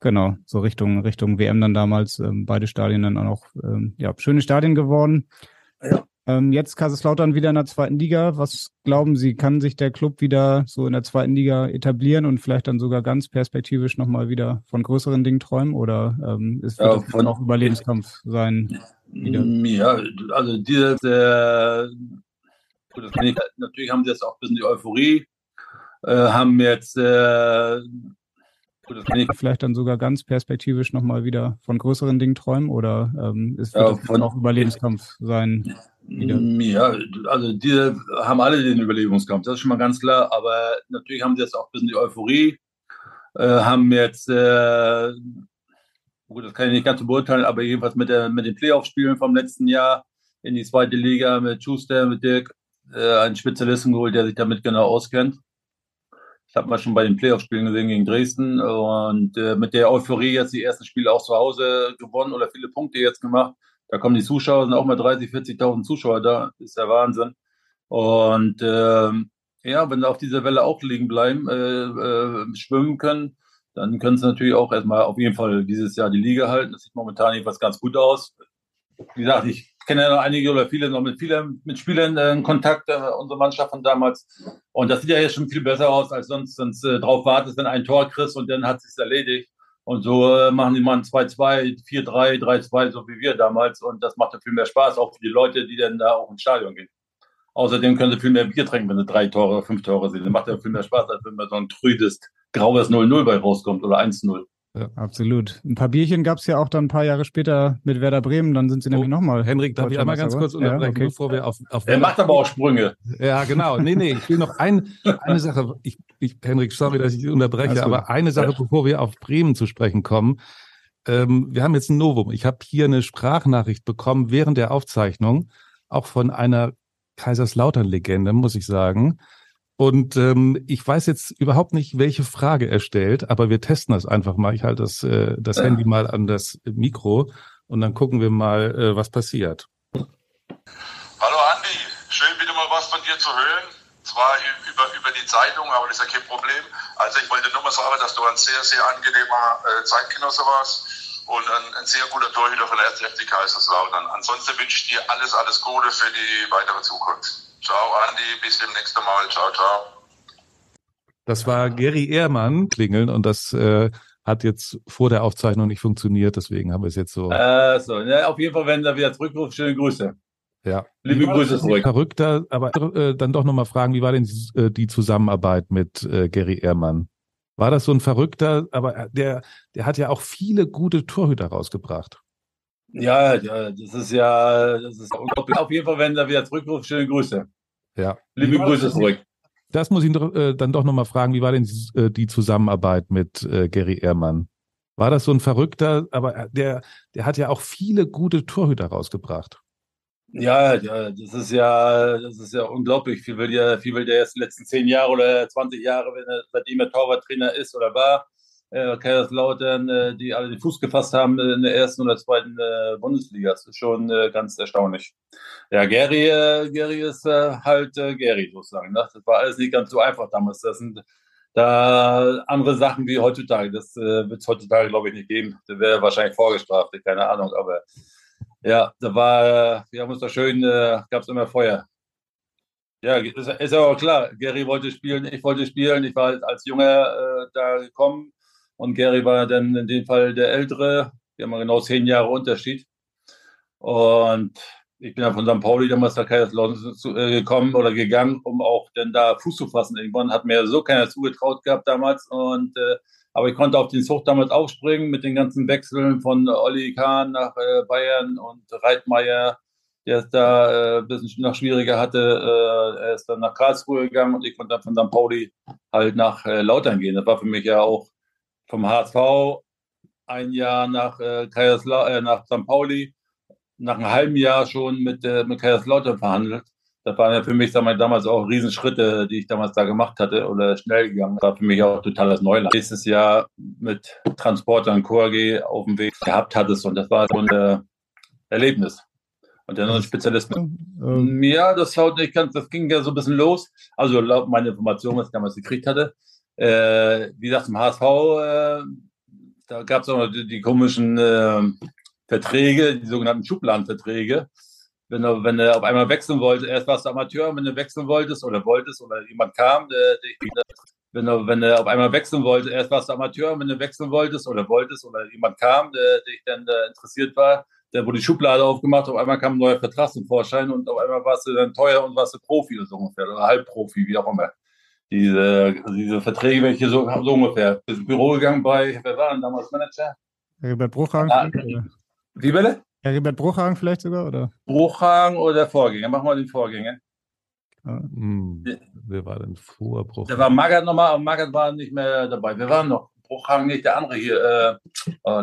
A: Genau, so Richtung, Richtung WM dann damals, ähm, beide Stadien dann auch noch, ähm, ja, schöne Stadien geworden.
C: Ja.
A: Ähm, jetzt Kaiserslautern wieder in der zweiten Liga. Was glauben Sie, kann sich der Club wieder so in der zweiten Liga etablieren und vielleicht dann sogar ganz perspektivisch nochmal wieder von größeren Dingen träumen? Oder ähm, ist
C: Ja,
A: das
C: von-
A: auch Überlebenskampf sein? Wieder.
C: Mm, Ja, also diese, äh, gut, ich, natürlich haben sie jetzt auch ein bisschen die Euphorie, äh, haben jetzt, äh, gut, ich,
A: Vielleicht dann sogar ganz perspektivisch nochmal wieder von größeren Dingen träumen? Oder ähm, ist
C: Ja,
A: das
C: von-
A: auch Überlebenskampf sein?
C: Mm, ja, also diese haben alle den Überlebungskampf, das ist schon mal ganz klar, aber natürlich haben sie jetzt auch ein bisschen die Euphorie, äh, haben jetzt, äh, gut, das kann ich nicht ganz so beurteilen, aber jedenfalls mit, der, mit den Playoff-Spielen vom letzten Jahr in die zweite Liga mit Schuster, mit Dirk, äh, einen Spezialisten geholt, der sich damit genau auskennt. Ich habe mal schon bei den Playoff-Spielen gesehen gegen Dresden und äh, mit der Euphorie jetzt die ersten Spiele auch zu Hause gewonnen oder viele Punkte jetzt gemacht. Da kommen die Zuschauer, sind auch mal 30, 40.000 Zuschauer da, ist der Wahnsinn. Und ähm, ja, wenn sie auf dieser Welle auch liegen bleiben, äh, äh, schwimmen können, dann können sie natürlich auch erstmal auf jeden Fall dieses Jahr die Liga halten. Das sieht momentan jedenfalls ganz gut aus. Wie gesagt, ich kenne ja noch einige oder viele noch mit vielen mit Spielern äh, in Kontakt, äh, unsere Mannschaft von damals. Und das sieht ja jetzt schon viel besser aus, als sonst, sonst äh, drauf wartest, wenn ein Tor kriegst und dann hat sich's erledigt. Und so äh, machen die mal ein 2-2, 4-3, 3-2, so wie wir damals. Und das macht ja viel mehr Spaß, auch für die Leute, die dann da auch ins Stadion gehen. Außerdem können sie viel mehr Bier trinken, wenn sie drei Tore oder fünf Tore sehen. Das macht ja viel mehr Spaß, als wenn man so ein trüdes, graues 0-0 bei rauskommt oder 1-0.
A: Absolut. Ein paar Bierchen gab es ja auch dann ein paar Jahre später mit Werder Bremen. Dann sind sie nämlich
B: Oh,
A: nochmal.
B: Henrik, darf ich einmal ganz kurz
A: oder? Ja,
B: unterbrechen,
A: okay.
B: bevor wir auf, auf
C: Er macht aber auch Sprünge.
B: Ja, genau. Nee, nee, ich will noch ein, eine Sache. Ich, ich, Henrik, sorry, dass ich dich unterbreche, aber eine Sache, bevor wir auf Bremen zu sprechen kommen. Ähm, wir haben jetzt ein Novum. Ich habe hier eine Sprachnachricht bekommen während der Aufzeichnung, auch von einer Kaiserslautern-Legende, muss ich sagen. Und ähm, ich weiß jetzt überhaupt nicht, welche Frage er stellt, aber wir testen das einfach mal. Ich halte das, äh, das
C: Ja.
B: Handy mal an das Mikro und dann gucken wir mal, äh, was passiert.
E: Hallo Andi, schön wieder mal was von dir zu hören. Zwar über, über die Zeitung, aber das ist ja kein Problem. Also ich wollte nur mal sagen, dass du ein sehr, sehr angenehmer äh, Zeitgenosse warst und ein, ein sehr guter Torhüter von der 1. FC Kaiserslautern. Ansonsten wünsche ich dir alles, alles Gute für die weitere Zukunft. Ciao Andi, bis demnächst Mal. Ciao, ciao.
B: Das war Gary Ehrmann klingeln und das äh, hat jetzt vor der Aufzeichnung nicht funktioniert, deswegen haben wir es jetzt so.
C: Äh, so, ja, auf jeden Fall, wenn er wieder zurückruft, schöne Grüße.
B: ja.
C: Liebe Grüße zurück.
B: Verrückter, aber äh, dann doch nochmal fragen, wie war denn äh, die Zusammenarbeit mit äh, Gary Ehrmann? War das so ein Verrückter, aber der, der hat ja auch viele gute Torhüter rausgebracht.
C: Ja, ja, das ist ja, das ist unglaublich. Auf jeden Fall, wenn er wieder zurückruft, schöne Grüße.
B: Ja.
C: Liebe Grüße zurück.
B: Das muss ich doch, äh, dann doch nochmal fragen, wie war denn äh, die Zusammenarbeit mit äh, Gary Ehrmann? War das so ein Verrückter, aber der, der hat ja auch viele gute Torhüter rausgebracht.
C: Ja, ja, das ist ja, das ist ja unglaublich. Viel will der, viel will der jetzt die letzten zehn Jahre oder 20 Jahre, wenn er, seitdem er Torwarttrainer ist oder war, äh, Kaiserslautern, äh, die alle den Fuß gefasst haben in der ersten oder zweiten äh, Bundesliga. Das ist schon äh, ganz erstaunlich. Ja, Gary, äh, Gary ist äh, halt äh, Gary sozusagen. Ne? Das war alles nicht ganz so einfach damals. Das sind da andere Sachen wie heutzutage. Das äh, wird es heutzutage, glaube ich, nicht geben. Da wäre wahrscheinlich vorgestraft, keine Ahnung. Aber ja, da war, wir haben uns da schön, äh, gab es immer Feuer. Ja, ist, aber auch klar. Gary wollte spielen, ich wollte spielen. Ich war als Junger äh, da gekommen Und Gary war dann in dem Fall der Ältere. Wir haben genau zehn Jahre Unterschied. Und ich bin ja von St. Pauli damals nach Kaiserslautern äh, gekommen oder gegangen, um auch dann da Fuß zu fassen. Irgendwann hat mir so keiner zugetraut gehabt damals. Und äh, aber ich konnte auf den Zug damals aufspringen mit den ganzen Wechseln von Olli Kahn nach äh, Bayern und Reitmeier, der es da äh, ein bisschen noch schwieriger hatte. Äh, er ist dann nach Karlsruhe gegangen und ich konnte dann von St. Pauli halt nach äh, Lautern gehen. Das war für mich ja auch vom HSV ein Jahr nach, äh, äh, nach St. Pauli, nach einem halben Jahr schon mit, äh, mit Kaiserslautern verhandelt das waren ja für mich sag mal, damals auch Riesenschritte, die ich damals da gemacht hatte oder schnell gegangen. Das war für mich auch totales Neuland. Nächstes Jahr mit Transporter und QRG auf dem Weg gehabt hattest und das war so ein äh, Erlebnis. Und dann noch ein Spezialist. Ähm. Ja, das, ich kann, das ging ja so ein bisschen los. Also laut meiner Information, was ich damals gekriegt hatte. Äh, wie gesagt, im HSV, äh, da gab es auch noch die, die komischen äh, Verträge, die sogenannten Schubladenverträge wenn er, wenn er auf einmal wechseln wollte, erst warst du Amateur, wenn du wechseln wolltest oder wolltest oder jemand kam, der, der, wenn er, wenn er auf einmal wechseln wollte, erst warst du Amateur, wenn du wechseln wolltest oder wolltest oder jemand kam, der dich dann der interessiert war, der wurde die Schublade aufgemacht, auf einmal kam ein neuer Vertrag zum Vorschein und auf einmal warst du dann teuer und warst du Profi oder so ungefähr oder Halbprofi, wie auch immer. Diese, diese Verträge, welche so, so ungefähr. Ins Büro gegangen bei, wer war denn damals Manager?
A: Bei Bruchhagen? Ah,
C: wie bitte?
A: Heribert Bruchhagen vielleicht sogar, oder?
C: Bruchhagen oder Vorgänger? Machen wir den Vorgänger.
B: Ja. Hm. Wer war denn vor
C: Bruchhagen? Der war Magath nochmal, aber Magath war nicht mehr dabei. Wir waren noch. Bruchhagen nicht, der andere hier. Äh, oh,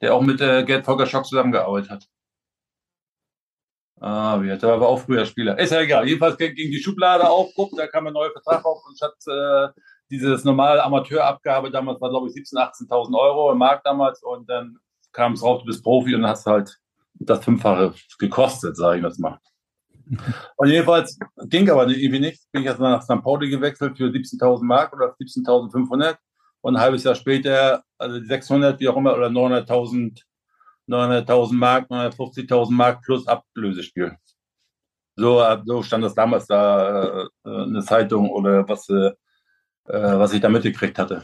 C: der auch mit äh, Gerd Volker Schock zusammengearbeitet hat. Ah, wie, der war aber auch früher Spieler. Ist ja egal. Jedenfalls ging die Schublade auf, guck, da kam ein neuer Vertrag auf und statt äh, dieses normale Amateurabgabe damals war, glaube ich, 17.000, 18.000 Euro im Markt damals und dann kam es raus, du bist Profi und hast halt das Fünffache gekostet, sage ich das mal. [LAUGHS] Und jedenfalls ging aber irgendwie nichts. Bin ich jetzt nach St. Pauli gewechselt für 17.000 Mark oder 17.500 und ein halbes Jahr später, also 600, wie auch immer, oder 900.000 900.000 Mark, 950.000 Mark plus Ablösespiel. So, so stand das damals da äh, eine Zeitung oder was, äh, was ich da mitgekriegt hatte.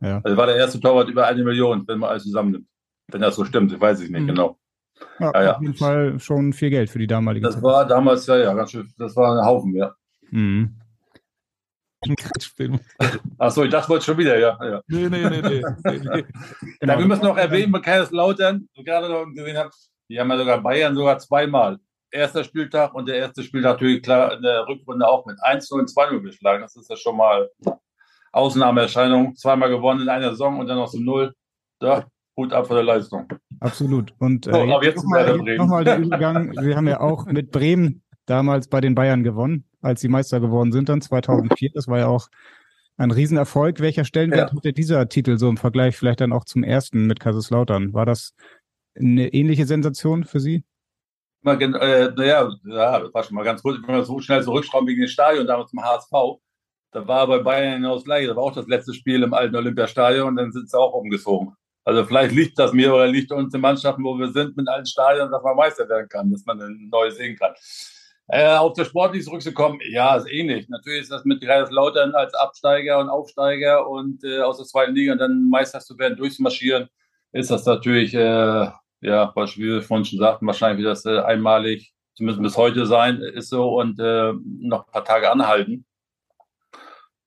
C: Ja. Also war der erste Torwart über eine Million, wenn man alles zusammennimmt. Wenn das so stimmt, weiß ich nicht mhm. genau.
A: Ja, ja, auf jeden Fall schon viel Geld für die damalige
C: das Zeit. Das war damals, ja, ja, ganz schön, das war ein Haufen, ja. Mhm. [LAUGHS] Achso, ich dachte, wollte schon wieder, ja. ja. Nee, nee, nee, nee. nee, nee. [LAUGHS] Genau. wir müssen noch erwähnen, bei Kaiserslautern, so gerade noch gesehen habt, die haben ja sogar Bayern sogar zweimal. Erster Spieltag und der erste Spieltag natürlich klar in der Rückrunde auch mit 1 und 2 geschlagen. Das ist ja schon mal Ausnahmeerscheinung. Zweimal gewonnen in einer Saison und dann noch so Null. Ja, Hut ab für die Leistung.
A: Absolut. Und äh, so, jetzt nochmal noch der [LAUGHS] Übergang. Wir haben ja auch mit Bremen damals bei den Bayern gewonnen, als sie Meister geworden sind dann 2004. Das war ja auch ein Riesenerfolg. Welcher Stellenwert ja. hatte dieser Titel so im Vergleich vielleicht dann auch zum ersten mit Kaiserslautern? War das eine ähnliche Sensation für Sie?
C: Mal, äh, naja, ja, das war schon mal ganz gut. Ich bin so schnell zurückschrauben wegen dem Stadion damals zum HSV. Da war bei Bayern genau das gleiche. Da war auch das letzte Spiel im alten Olympiastadion und dann sind sie auch umgezogen. Also vielleicht liegt das mir oder liegt uns den Mannschaften, wo wir sind, mit allen Stadien, dass man Meister werden kann, dass man ein neues sehen kann. Äh, auf der Sportlich zurückzukommen, ja, ist ähnlich. Natürlich ist das mit Kaiserslautern als Absteiger und Aufsteiger und äh, aus der zweiten Liga und dann Meister zu werden, durchzumarschieren, ist das natürlich, äh, ja, was wir vorhin schon sagten, wahrscheinlich wird das äh, einmalig, zumindest bis heute sein, ist so und äh, noch ein paar Tage anhalten.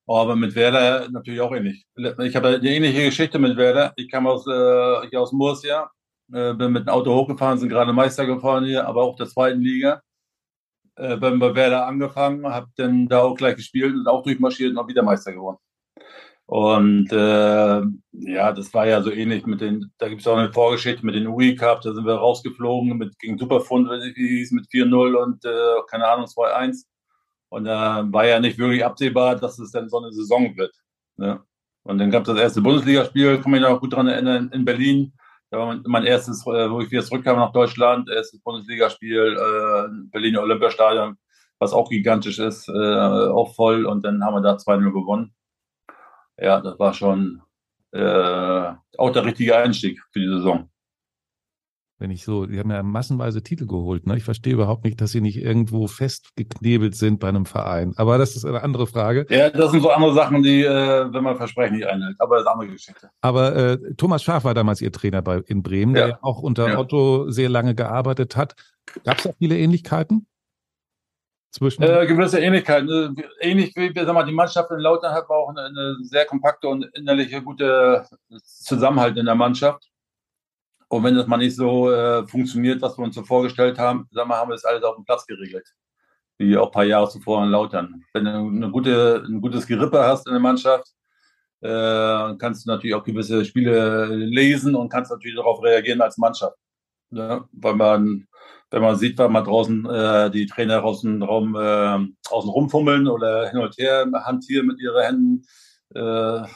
C: Aber mit Werder natürlich auch ähnlich. Ich habe eine ähnliche Geschichte mit Werder. Ich kam aus, äh, ich aus Murcia, bin mit dem Auto hochgefahren, sind gerade Meister gefahren hier, aber auch der zweiten Liga. Äh, bin bei Werder angefangen, habe dann da auch gleich gespielt und auch durchmarschiert und auch wieder Meister geworden. Und äh, ja, das war ja so ähnlich mit den, da gibt es auch eine Vorgeschichte mit den UI Cup, da sind wir rausgeflogen mit gegen Superfund, wie hieß, mit 4-0 und äh, keine Ahnung, 2-1. Und da war ja nicht wirklich absehbar, dass es dann so eine Saison wird. Ne? Und dann gab es das erste Bundesligaspiel, kann mich noch gut daran erinnern, in Berlin. Da war mein erstes, äh, wo ich wieder zurückkam nach Deutschland, erstes Bundesligaspiel, äh, Berliner Olympiastadion, was auch gigantisch ist, äh, auch voll. Und dann haben wir da 2-0 gewonnen. Ja, das war schon äh, auch der richtige Einstieg für die Saison.
B: Wenn ich so, die haben ja massenweise Titel geholt. Ne? Ich verstehe überhaupt nicht, dass sie nicht irgendwo festgeknebelt sind bei einem Verein. Aber das ist eine andere Frage.
C: Ja, das sind so andere Sachen, die, äh, wenn man Versprechen nicht einhält. Aber das ist eine andere Geschichte.
B: Aber äh, Thomas Schaaf war damals Ihr Trainer bei, in Bremen, ja. der auch unter ja. Otto sehr lange gearbeitet hat. Gab es da viele Ähnlichkeiten?
C: Zwischen äh, gewisse Ähnlichkeiten. Äh, ähnlich wie sag mal, die Mannschaft in Lautern hat auch eine, eine sehr kompakte und innerliche gute Zusammenhalt in der Mannschaft. Und wenn das mal nicht so äh, funktioniert, was wir uns so vorgestellt haben, sagen wir, haben wir das alles auf dem Platz geregelt. Wie auch ein paar Jahre zuvor in Lautern. Wenn du eine gute, ein gutes Gerippe hast in der Mannschaft, äh, kannst du natürlich auch gewisse Spiele lesen und kannst natürlich darauf reagieren als Mannschaft. Ja, weil man, wenn man sieht, weil man draußen äh, die Trainer außen, Raum, äh, außen rumfummeln oder hin und her hantieren mit ihren Händen, äh,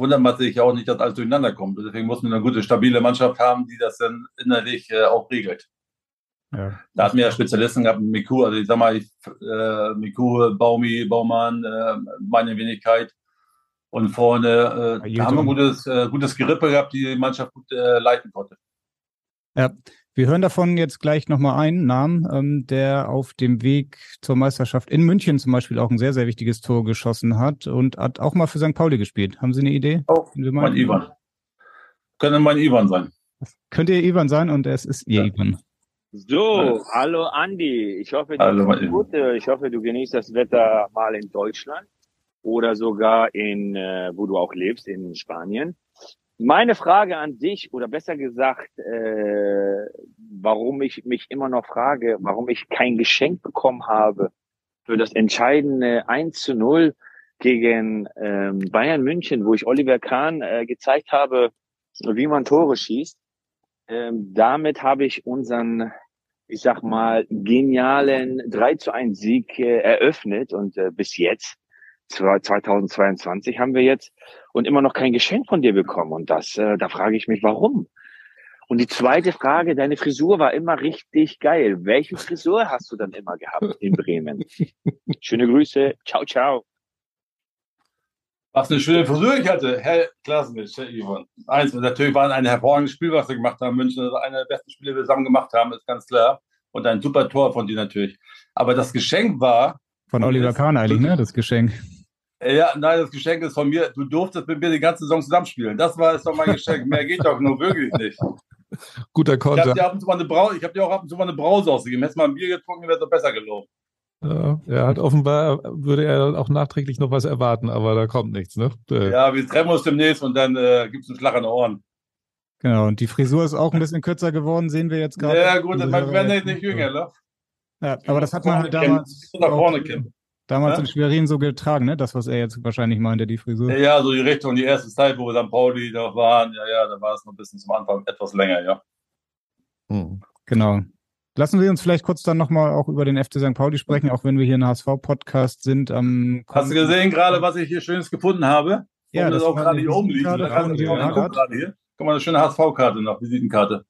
C: wundert man sich auch nicht, dass alles durcheinander kommt. Deswegen muss man eine gute, stabile Mannschaft haben, die das dann innerlich äh, auch regelt. Ja. Da hatten wir ja Spezialisten gehabt, Miku, also ich sag mal, ich, äh, Miku, Baumi, Baumann, äh, meine Wenigkeit. Und vorne äh, haben wir ein gutes, äh, gutes Gerippe gehabt, die die Mannschaft gut äh, leiten konnte.
A: Ja, wir hören davon jetzt gleich nochmal einen Namen, ähm, der auf dem Weg zur Meisterschaft in München zum Beispiel auch ein sehr, sehr wichtiges Tor geschossen hat und hat auch mal für St. Pauli gespielt. Haben Sie eine Idee?
C: Oh, mein Ivan. Könnte mein Ivan sein.
A: Könnte Ihr Ivan sein und es ist Ihr ja. Ivan.
F: So, hallo Andi. Ich hoffe, du hallo, gut. Ich hoffe, du genießt das Wetter mal in Deutschland oder sogar in, äh, wo du auch lebst, in Spanien. Meine Frage an dich, oder besser gesagt, äh, warum ich mich immer noch frage, warum ich kein Geschenk bekommen habe für das entscheidende 1 zu 0 gegen ähm, Bayern München, wo ich Oliver Kahn äh, gezeigt habe, wie man Tore schießt. Ähm, damit habe ich unseren, ich sag mal, genialen 3 zu 1 Sieg äh, eröffnet und äh, bis jetzt 2022 haben wir jetzt und immer noch kein Geschenk von dir bekommen. Und das, äh, da frage ich mich, warum? Und die zweite Frage, deine Frisur war immer richtig geil. Welche Frisur hast du dann immer gehabt in Bremen? [LAUGHS] Schöne Grüße. Ciao, ciao.
C: Was eine schöne Frisur ich hatte, Herr Klasnitsch, Herr Ivan. Eins, natürlich war ein hervorragendes Spiel, was wir gemacht haben. München ist einer der besten Spiele, die wir zusammen gemacht haben, ist ganz klar. Und ein super Tor von dir natürlich. Aber das Geschenk war.
A: Von Oliver Kahn eigentlich, ne? Das Geschenk.
C: Ja, nein, das Geschenk ist von mir. Du durftest mit mir die ganze Saison zusammenspielen. Das war es doch mein Geschenk. Mehr geht doch nur wirklich nicht.
B: Guter Konter. Ich habe
C: dir, ab und zu mal eine Brause, ich hab dir auch ab und zu mal eine Brause ausgegeben. Hättest mal ein Bier getrunken, wäre es doch besser gelaufen.
B: Ja, er hat offenbar, würde er auch nachträglich noch was erwarten, aber da kommt nichts, ne?
C: Äh. Ja, wir treffen uns demnächst und dann äh, gibt es einen Schlag an den Ohren.
A: Genau, und die Frisur ist auch ein bisschen kürzer geworden, sehen wir jetzt gerade.
C: Ja, gut, man wird nicht jünger, ne?
A: Ja, aber das hat man halt damals.
C: Nach vorne kämpfen
A: damals ja? in Schwerin so getragen, ne? Das, was er jetzt wahrscheinlich meinte, die Frisur.
C: Ja, so die Richtung, die erste Zeit, wo wir dann Pauli noch waren, ja, ja, da war es noch ein bisschen zum Anfang etwas länger, ja.
A: Hm. Genau. Lassen wir uns vielleicht kurz dann nochmal auch über den FC St. Pauli sprechen, auch wenn wir hier ein HSV-Podcast sind. Ähm,
C: Hast du gesehen gerade, was ich hier Schönes gefunden habe?
A: Ja, das, das auch gerade hier oben liegt.
C: Hier. Guck mal, eine schöne HSV-Karte noch, Visitenkarte.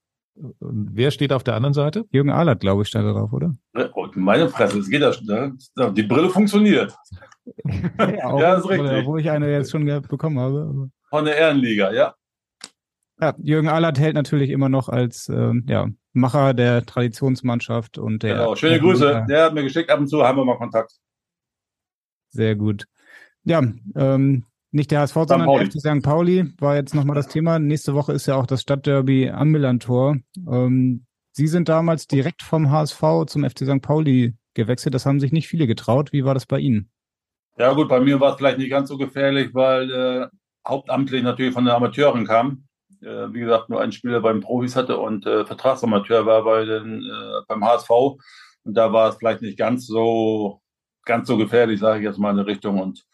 B: Und wer steht auf der anderen Seite?
A: Jürgen Ahlert, glaube ich, stand da drauf, oder?
C: Oh, meine Fresse, es geht. Ne? Die Brille funktioniert.
A: ja, [LAUGHS] ja, das ist richtig. Wo ich eine jetzt schon bekommen habe.
C: Von der Ehrenliga, ja.
A: Ja, Jürgen Ahlert hält natürlich immer noch als ähm, ja, Macher der Traditionsmannschaft und der.
C: Genau, schöne Grüße. Der hat mir geschickt, ab und zu haben wir mal Kontakt.
A: Sehr gut. Ja, ähm, nicht der HSV, sondern der FC St. Pauli war jetzt nochmal das Thema. Nächste Woche ist ja auch das Stadtderby am Millantor. Ähm, Sie sind damals direkt vom HSV zum FC St. Pauli gewechselt. Das haben sich nicht viele getraut. Wie war das bei Ihnen?
C: Ja gut, bei mir war es vielleicht nicht ganz so gefährlich, weil äh, hauptamtlich natürlich von den Amateuren kam. Äh, wie gesagt, nur ein Spieler beim Profis hatte und äh, Vertragsamateur war bei den, äh, beim HSV. Und da war es vielleicht nicht ganz so, ganz so gefährlich, sage ich jetzt mal in eine Richtung. Und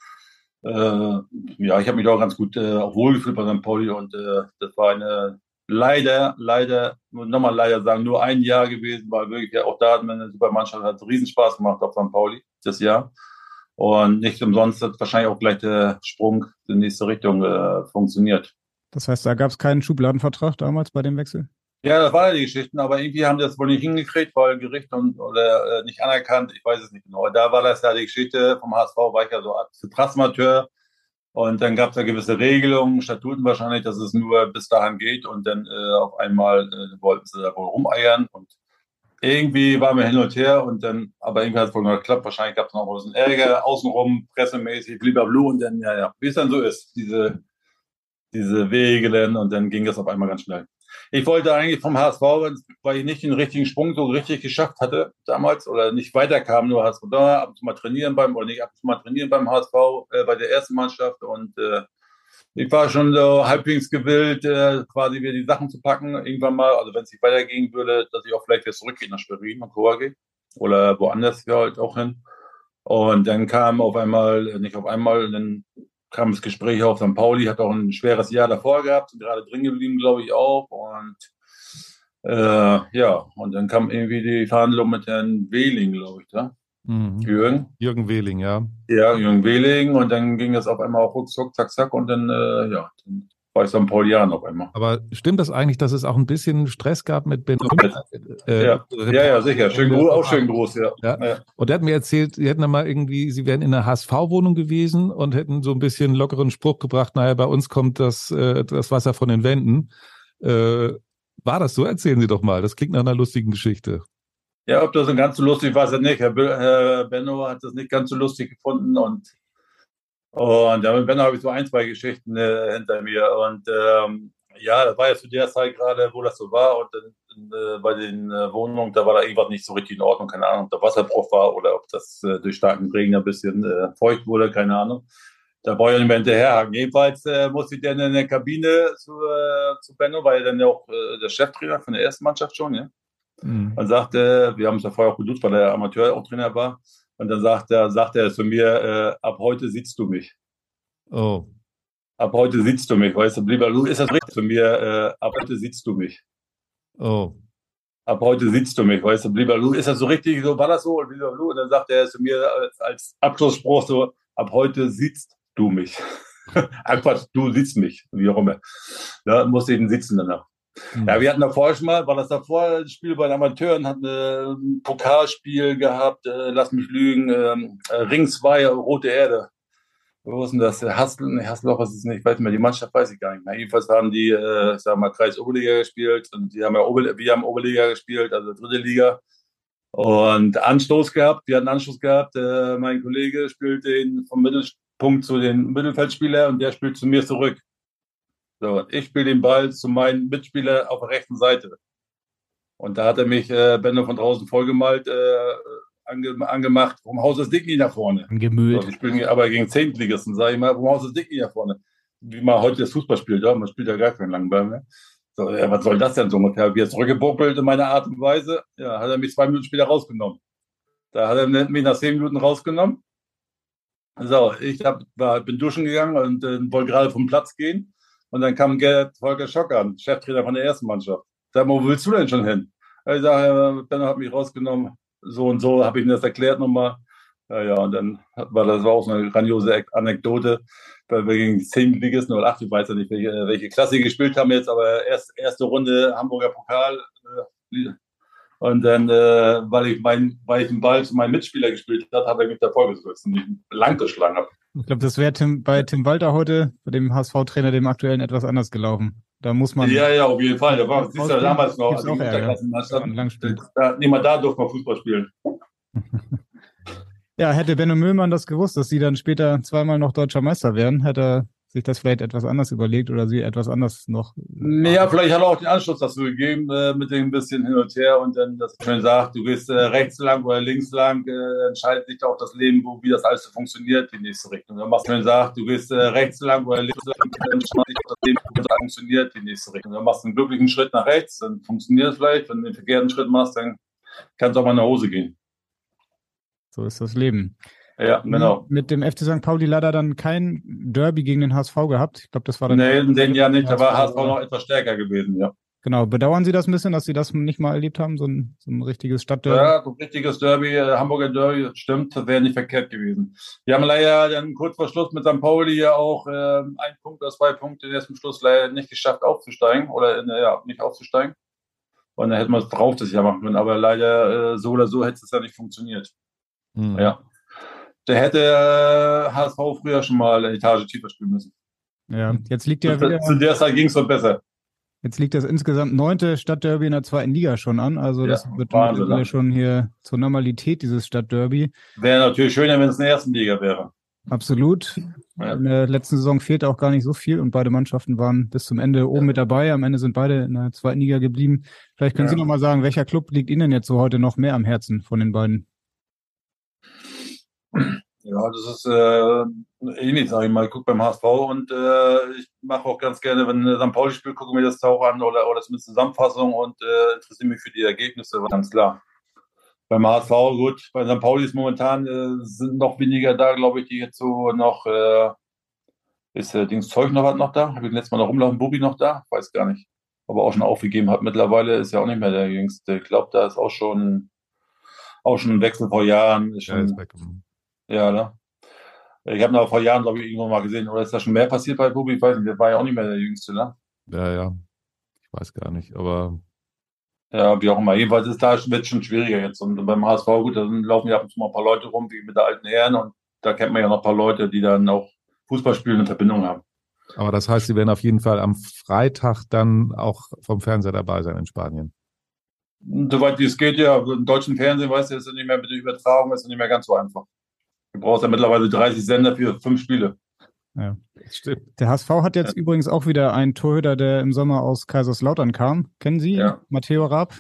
C: ja, ich habe mich auch ganz gut äh, auch wohlgefühlt bei St. Pauli und äh, das war eine leider, leider, nochmal leider sagen, nur ein Jahr gewesen, weil wirklich auch da hatten wir eine super Mannschaft, hat riesen Spaß gemacht auf St. Pauli das Jahr. Und nicht umsonst hat wahrscheinlich auch gleich der Sprung in die nächste Richtung äh, funktioniert.
A: Das heißt, da gab es keinen Schubladenvertrag damals bei dem Wechsel?
C: Ja, das war ja die Geschichten, aber irgendwie haben die das wohl nicht hingekriegt, weil Gericht und, oder äh, nicht anerkannt, ich weiß es nicht genau. Da war das ja die Geschichte vom HSV, war ich ja so Transmateur Und dann gab es da gewisse Regelungen, Statuten wahrscheinlich, dass es nur bis dahin geht und dann äh, auf einmal äh, wollten sie da wohl rumeiern und irgendwie waren wir hin und her und dann, aber irgendwie hat es wohl noch geklappt. Wahrscheinlich gab es noch ein bisschen Ärger außenrum, pressemäßig, lieber Blue und dann, ja, ja, wie es dann so ist, diese, diese Regeln und dann ging es auf einmal ganz schnell. Ich wollte eigentlich vom HSV, weil ich nicht den richtigen Sprung so richtig geschafft hatte damals oder nicht weiterkam, nur HSV da, ab und zu mal trainieren beim, oder nicht ab und zu mal trainieren beim HSV äh, bei der ersten Mannschaft und äh, ich war schon so halbwegs gewillt, äh, quasi wieder die Sachen zu packen, irgendwann mal, also wenn es nicht weitergehen würde, dass ich auch vielleicht wieder zurückgehe nach Schwerin und Koa gehe oder woanders ja halt auch hin. Und dann kam auf einmal, nicht auf einmal, dann kam das Gespräch auf St. Pauli, hat auch ein schweres Jahr davor gehabt, gerade drin geblieben, glaube ich, auch. Und äh, ja, und dann kam irgendwie die Verhandlung mit Herrn Wehling, glaube ich, da.
B: Mhm. Jürgen? Jürgen Wehling, ja.
C: Ja, Jürgen Wehling und dann ging das auf einmal auch ruckzuck, zack, zack und dann, äh, ja, dann ich St. Paulian auf einmal.
B: Aber stimmt das eigentlich, dass es auch ein bisschen Stress gab mit Ben?
C: Äh, ja. ja, ja, sicher. Schön groß, auch schön groß, ja. ja.
B: ja. Und er hat mir erzählt, sie hätten mal irgendwie, sie wären in einer HSV-Wohnung gewesen und hätten so ein bisschen lockeren Spruch gebracht, naja, bei uns kommt das, äh, das Wasser von den Wänden. Äh, war das so? Erzählen Sie doch mal. Das klingt nach einer lustigen Geschichte.
C: Ja, ob das ein ganz so lustig war, es nicht. Herr, Herr Benno hat das nicht ganz so lustig gefunden und und Benno habe ich so ein, zwei Geschichten äh, hinter mir. Und ähm, ja, das war ja zu der Zeit gerade, wo das so war. Und dann, äh, bei den äh, Wohnungen, da war da irgendwas nicht so richtig in Ordnung. Keine Ahnung, ob der Wasserbruch war oder ob das äh, durch starken Regen ein bisschen äh, feucht wurde. Keine Ahnung. Da brauche ich nicht mehr hinterherhaken. Jedenfalls äh, musste ich dann in der Kabine zu, zu Benno, weil er dann ja auch der Cheftrainer von der ersten Mannschaft schon, ja. Mhm. Und sagte, wir haben es ja vorher auch geduzt, weil er Amateur auch Trainer war. Und dann sagt er, sagt er zu mir, äh, ab heute siehst du mich.
B: Oh.
C: Ab heute siehst du mich, weißt du, lieber Lu, ist das richtig zu mir, äh, ab heute siehst du mich.
B: Oh.
C: Ab heute siehst du mich, weißt du, lieber Lu, ist das so richtig, so war das so, lieber Lu? Und dann sagt er zu mir als, als Abschlussspruch so, ab heute siehst du mich. [LAUGHS] Einfach, du siehst mich, wie auch immer. Da ja, musste ich ihn sitzen danach. Ja, wir hatten davor schon mal, war das davor das Spiel bei den Amateuren, hatten ein Pokalspiel gehabt, äh, lass mich lügen, ähm, äh, Ring 2, Rote Erde. Wo ist denn das? Hassel, nee, Hasselhoff ist es nicht, ich weiß nicht mehr, die Mannschaft weiß ich gar nicht mehr. Jedenfalls haben die, äh, ich sag mal, Kreis Oberliga gespielt und die haben ja Ober, wir haben Oberliga gespielt, also dritte Liga. Und Anstoß gehabt, die hatten Anschluss gehabt. Äh, mein Kollege spielt den vom Mittelpunkt zu den Mittelfeldspieler und der spielt zu mir zurück. So, ich spiele den Ball zu meinem Mitspieler auf der rechten Seite. Und da hat er mich, äh, Benno von draußen vollgemalt, äh, ange, angemacht, vom Haus ist Dick nie nach vorne.
B: Gemüht.
C: So, ich spiele aber gegen Zehntligisten, sage ich mal, vom Haus ist Dick nie nach vorne. Wie man heute das Fußball spielt, ja, man spielt ja gar keinen langen Ball mehr. So, ja, was soll das denn so ungefähr? Wie er zurückgebuckelt in meiner Art und Weise, ja, hat er mich zwei Minuten später rausgenommen. Da hat er mich nach zehn Minuten rausgenommen. So, ich hab, war, bin duschen gegangen und äh, wollte gerade vom Platz gehen. Und dann kam Gerd Volker Schock an, Cheftrainer von der ersten Mannschaft. Sag mal, wo willst du denn schon hin? Ich sage, Benno hat mich rausgenommen. So und so habe ich ihm das erklärt nochmal. Ja, ja, und dann war das war auch so eine grandiose Anekdote, weil wir gegen zehn Ligisten oder acht, ich weiß ja nicht, welche, welche Klasse gespielt haben jetzt, aber erst, erste Runde Hamburger Pokal. Äh, und dann, äh, weil ich mein, weil ich den Ball zu meinem Mitspieler gespielt habe, hat er mich davor gesetzt und mich lang geschlagen habe.
A: Ich glaube, das wäre Tim, bei Tim Walter heute, bei dem HSV-Trainer, dem aktuellen, etwas anders gelaufen. Da muss man.
C: Ja, ja, auf jeden Fall. Da war, siehst du, damals noch, also Unterklassenmannschaft. Da, nicht mal da durfte man Fußball spielen. [LAUGHS]
A: ja, hätte Benno Müllmann das gewusst, dass sie dann später zweimal noch deutscher Meister werden, hätte er sich das vielleicht etwas anders überlegt oder sie etwas anders noch.
C: Naja, vielleicht hat er auch den Anschluss dazu gegeben, äh, mit dem bisschen hin und her und dann, dass man sagt, du gehst äh, rechts lang oder links lang, äh, entscheidet sich auch das Leben, wo, wie das alles so funktioniert, die nächste Richtung. Dann machst du, wenn sagt, du gehst äh, rechts lang oder links lang, entscheidet sich auch das Leben, wie das funktioniert, die nächste Richtung. Dann machst du einen glücklichen Schritt nach rechts, dann funktioniert es vielleicht. Wenn du den verkehrten Schritt machst, dann kann es auch mal nach Hause gehen.
A: So ist das Leben.
C: Ja, genau.
A: Mit dem FC St. Pauli leider dann kein Derby gegen den HSV gehabt. Ich glaube, das war dann.
C: Nee, in dem Jahr nicht. Da war HSV noch etwas stärker gewesen, ja.
A: Genau. Bedauern Sie das ein bisschen, dass Sie das nicht mal erlebt haben? So ein, so ein richtiges Stadtderby?
C: Ja, so ein richtiges Derby, äh, Hamburger Derby, stimmt, das wäre nicht verkehrt gewesen. Wir haben leider dann kurz vor Schluss mit St. Pauli ja auch äh, ein Punkt oder zwei Punkte jetzt zum Schluss leider nicht geschafft aufzusteigen oder äh, ja, nicht aufzusteigen. Und dann hätten wir es drauf das Jahr machen können. Aber leider äh, so oder so hätte es ja nicht funktioniert. Mhm. Ja. Der hätte HSV äh, früher schon mal eine Etage tiefer spielen müssen.
A: Ja, jetzt liegt ja wieder.
C: Zu der Zeit ging es so besser.
A: Jetzt liegt das insgesamt neunte Stadtderby in der zweiten Liga schon an. Also ja, das wird ne? schon hier zur Normalität, dieses Stadtderby.
C: Wäre natürlich schöner, wenn es in der ersten Liga wäre.
A: Absolut. Ja. In der letzten Saison fehlte auch gar nicht so viel und beide Mannschaften waren bis zum Ende oben mit dabei. Am Ende sind beide in der zweiten Liga geblieben. Vielleicht können ja. Sie noch mal sagen, welcher Club liegt Ihnen jetzt so heute noch mehr am Herzen von den beiden?
C: Ja, das ist äh, ähnlich, sage ich mal. Ich gucke beim HSV und äh, ich mache auch ganz gerne, wenn St. Pauli spielt, gucke mir das auch an oder, oder zumindest Zusammenfassung und äh, interessiere mich für die Ergebnisse, ganz klar. Beim HSV, gut, bei St. Pauli ist momentan äh, sind noch weniger da, glaube ich, die jetzt so noch äh, ist äh, Dings Zeug noch noch da? Habe ich letztes Mal noch rumlaufen, Bubi noch da? Weiß gar nicht. Aber auch schon aufgegeben hat. Mittlerweile ist ja auch nicht mehr der Jüngste. Ich glaube, da ist auch schon auch schon ein Wechsel vor Jahren. Ist schon, ja, ja, ne? Ich habe noch vor Jahren, glaube ich, irgendwo mal gesehen, oder ist da schon mehr passiert bei Bubi? Ich weiß nicht, der war ja auch nicht mehr der Jüngste, ne?
B: Ja, ja. Ich weiß gar nicht, aber.
C: Ja, wie auch immer. Jedenfalls ist da wird schon schwieriger jetzt. Und beim HSV, gut, da laufen ja ab und zu mal ein paar Leute rum, wie mit der alten Herren. Und da kennt man ja noch ein paar Leute, die dann auch Fußballspielen in Verbindung haben.
B: Aber das heißt, Sie werden auf jeden Fall am Freitag dann auch vom Fernseher dabei sein in Spanien.
C: Soweit wie es geht, ja. Im deutschen Fernsehen, weißt du, ist ja nicht mehr mit der Übertragung, ist ja nicht mehr ganz so einfach. Du brauchst ja mittlerweile 30 Sender für fünf Spiele.
A: Ja, stimmt. Der HSV hat jetzt ja. übrigens auch wieder einen Torhüter, der im Sommer aus Kaiserslautern kam. Kennen Sie? Ja. Matteo Raab?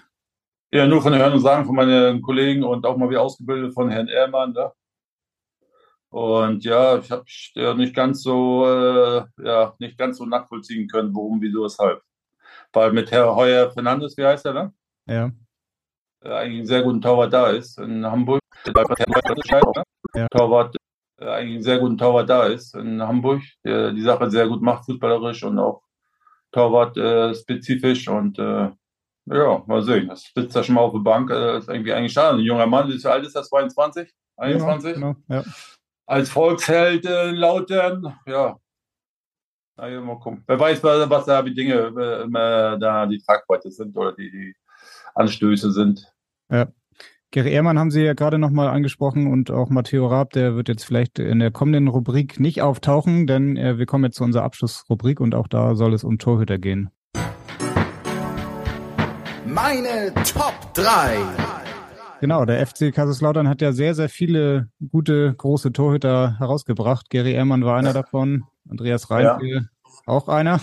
C: Ja, nur von Hören und Sagen von meinen Kollegen und auch mal wieder ausgebildet von Herrn Ehrmann. Da. Und ja, ich habe ja nicht ganz so, äh, ja, nicht ganz so nachvollziehen können, warum, wieso, weshalb. Weil mit Herr Heuer Fernandes, wie heißt er da?
A: Ja.
C: Äh, eigentlich ein sehr guten Torwart da ist in Hamburg. Ja. Torwart, äh, eigentlich ein sehr guten Torwart da ist in Hamburg, der die Sache sehr gut macht, fußballerisch und auch Torwart äh, spezifisch und äh, ja, mal sehen. Das sitzt da schon mal auf der Bank. Äh, ist irgendwie eigentlich schade. Ein junger Mann, wie alt ist das? 22? 21? Ja, genau, ja. Als Volksheld äh, Lautern, ja. Na, ja, mal gucken. Wer weiß, was da die Dinge, äh, da die Tragweite sind oder die, die Anstöße sind.
A: Ja. Gary Ehrmann haben Sie ja gerade nochmal angesprochen und auch Matteo Raab, der wird jetzt vielleicht in der kommenden Rubrik nicht auftauchen, denn äh, wir kommen jetzt zu unserer Abschlussrubrik und auch da soll es um Torhüter gehen.
G: Meine Top 3.
A: Genau, der FC Kaiserslautern hat ja sehr, sehr viele gute, große Torhüter herausgebracht. Gary Ehrmann war einer davon, Andreas Reinke ja. auch einer.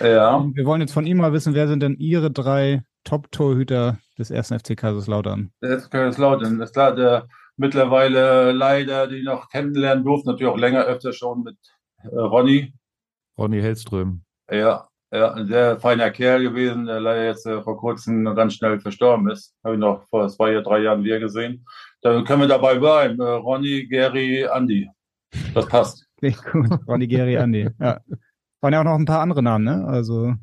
A: Ja. Wir wollen jetzt von ihm mal wissen, wer sind denn Ihre drei Top-Torhüter des ersten FC Kaiserslautern?
C: Der FC Kaiserslautern, das ist klar, der mittlerweile leider, die noch kennenlernen durften, natürlich auch länger öfter schon mit äh, Ronny.
B: Ronny Hellström.
C: Ja, ja, ein sehr feiner Kerl gewesen, der leider jetzt äh, vor kurzem ganz schnell verstorben ist. Habe ich noch vor zwei, drei Jahren wieder gesehen. Dann können wir dabei bleiben. Äh, Ronny, Gary, Andy. Das passt.
A: Sehr gut. Ronny, Gary, Andy. Ja. Waren ja auch noch ein paar andere Namen, ne? Also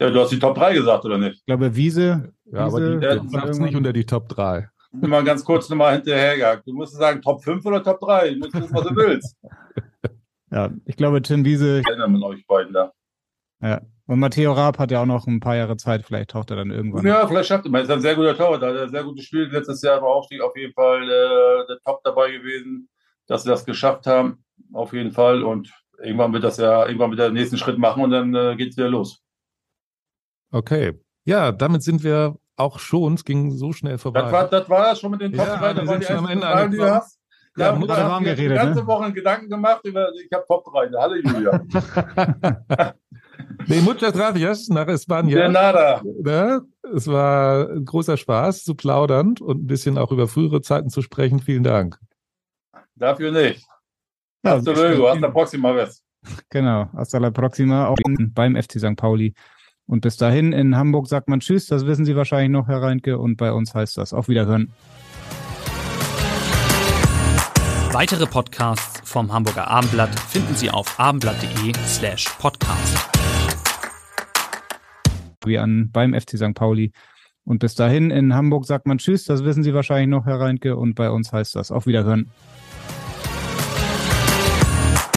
C: ja, du hast die Top 3 gesagt, oder nicht?
A: Ich glaube, Wiese.
B: Ja, aber die, sagst nicht unter die Top 3.
C: Mal ganz kurz nochmal hinterhergejagt. Du musst sagen Top 5 oder Top 3. Du musst wissen, was du willst. [LAUGHS]
A: ja, ich glaube, Tim Wiese.
C: Ich erinnere mich euch beiden da.
A: Ja. Und Matteo Raab hat ja auch noch ein paar Jahre Zeit. Vielleicht taucht er dann irgendwann.
C: Ja, vielleicht schafft er. Er ist ein sehr guter Torwart. Er hat ein sehr gutes Spiel. Letztes Jahr im Aufstieg auf jeden Fall äh, der Top dabei gewesen, dass sie das geschafft haben. Auf jeden Fall. Und irgendwann wird das ja, irgendwann wird er den nächsten Schritt machen und dann äh, geht es wieder los.
B: Okay. Ja, damit sind wir auch schon. Es ging so schnell vorbei.
C: Das war das, war schon mit den Top 3. Ja,
B: das waren die am Ende Fragen, die du hast.
C: Ja, ja da haben wir die ganze ne? Woche Gedanken gemacht über, ich habe Top 3. Halleluja. [LAUGHS]
B: nee, muchas gracias nach España.
C: De nada.
B: Ja, es war ein großer Spaß zu plaudern und ein bisschen auch über frühere Zeiten zu sprechen. Vielen Dank.
C: Dafür nicht. Ja, hasta luego, hasta la próxima vez.
A: Genau, hasta la próxima, auch beim FC St. Pauli. Und bis dahin in Hamburg sagt man Tschüss, das wissen Sie wahrscheinlich noch, Herr Reinke. Und bei uns heißt das auf Wiederhören.
H: Weitere Podcasts vom Hamburger Abendblatt finden Sie auf abendblatt.de slash podcast.
A: Wie an beim FC St. Pauli. Und bis dahin in Hamburg sagt man Tschüss, das wissen Sie wahrscheinlich noch, Herr Reinke. Und bei uns heißt das auf Wiederhören.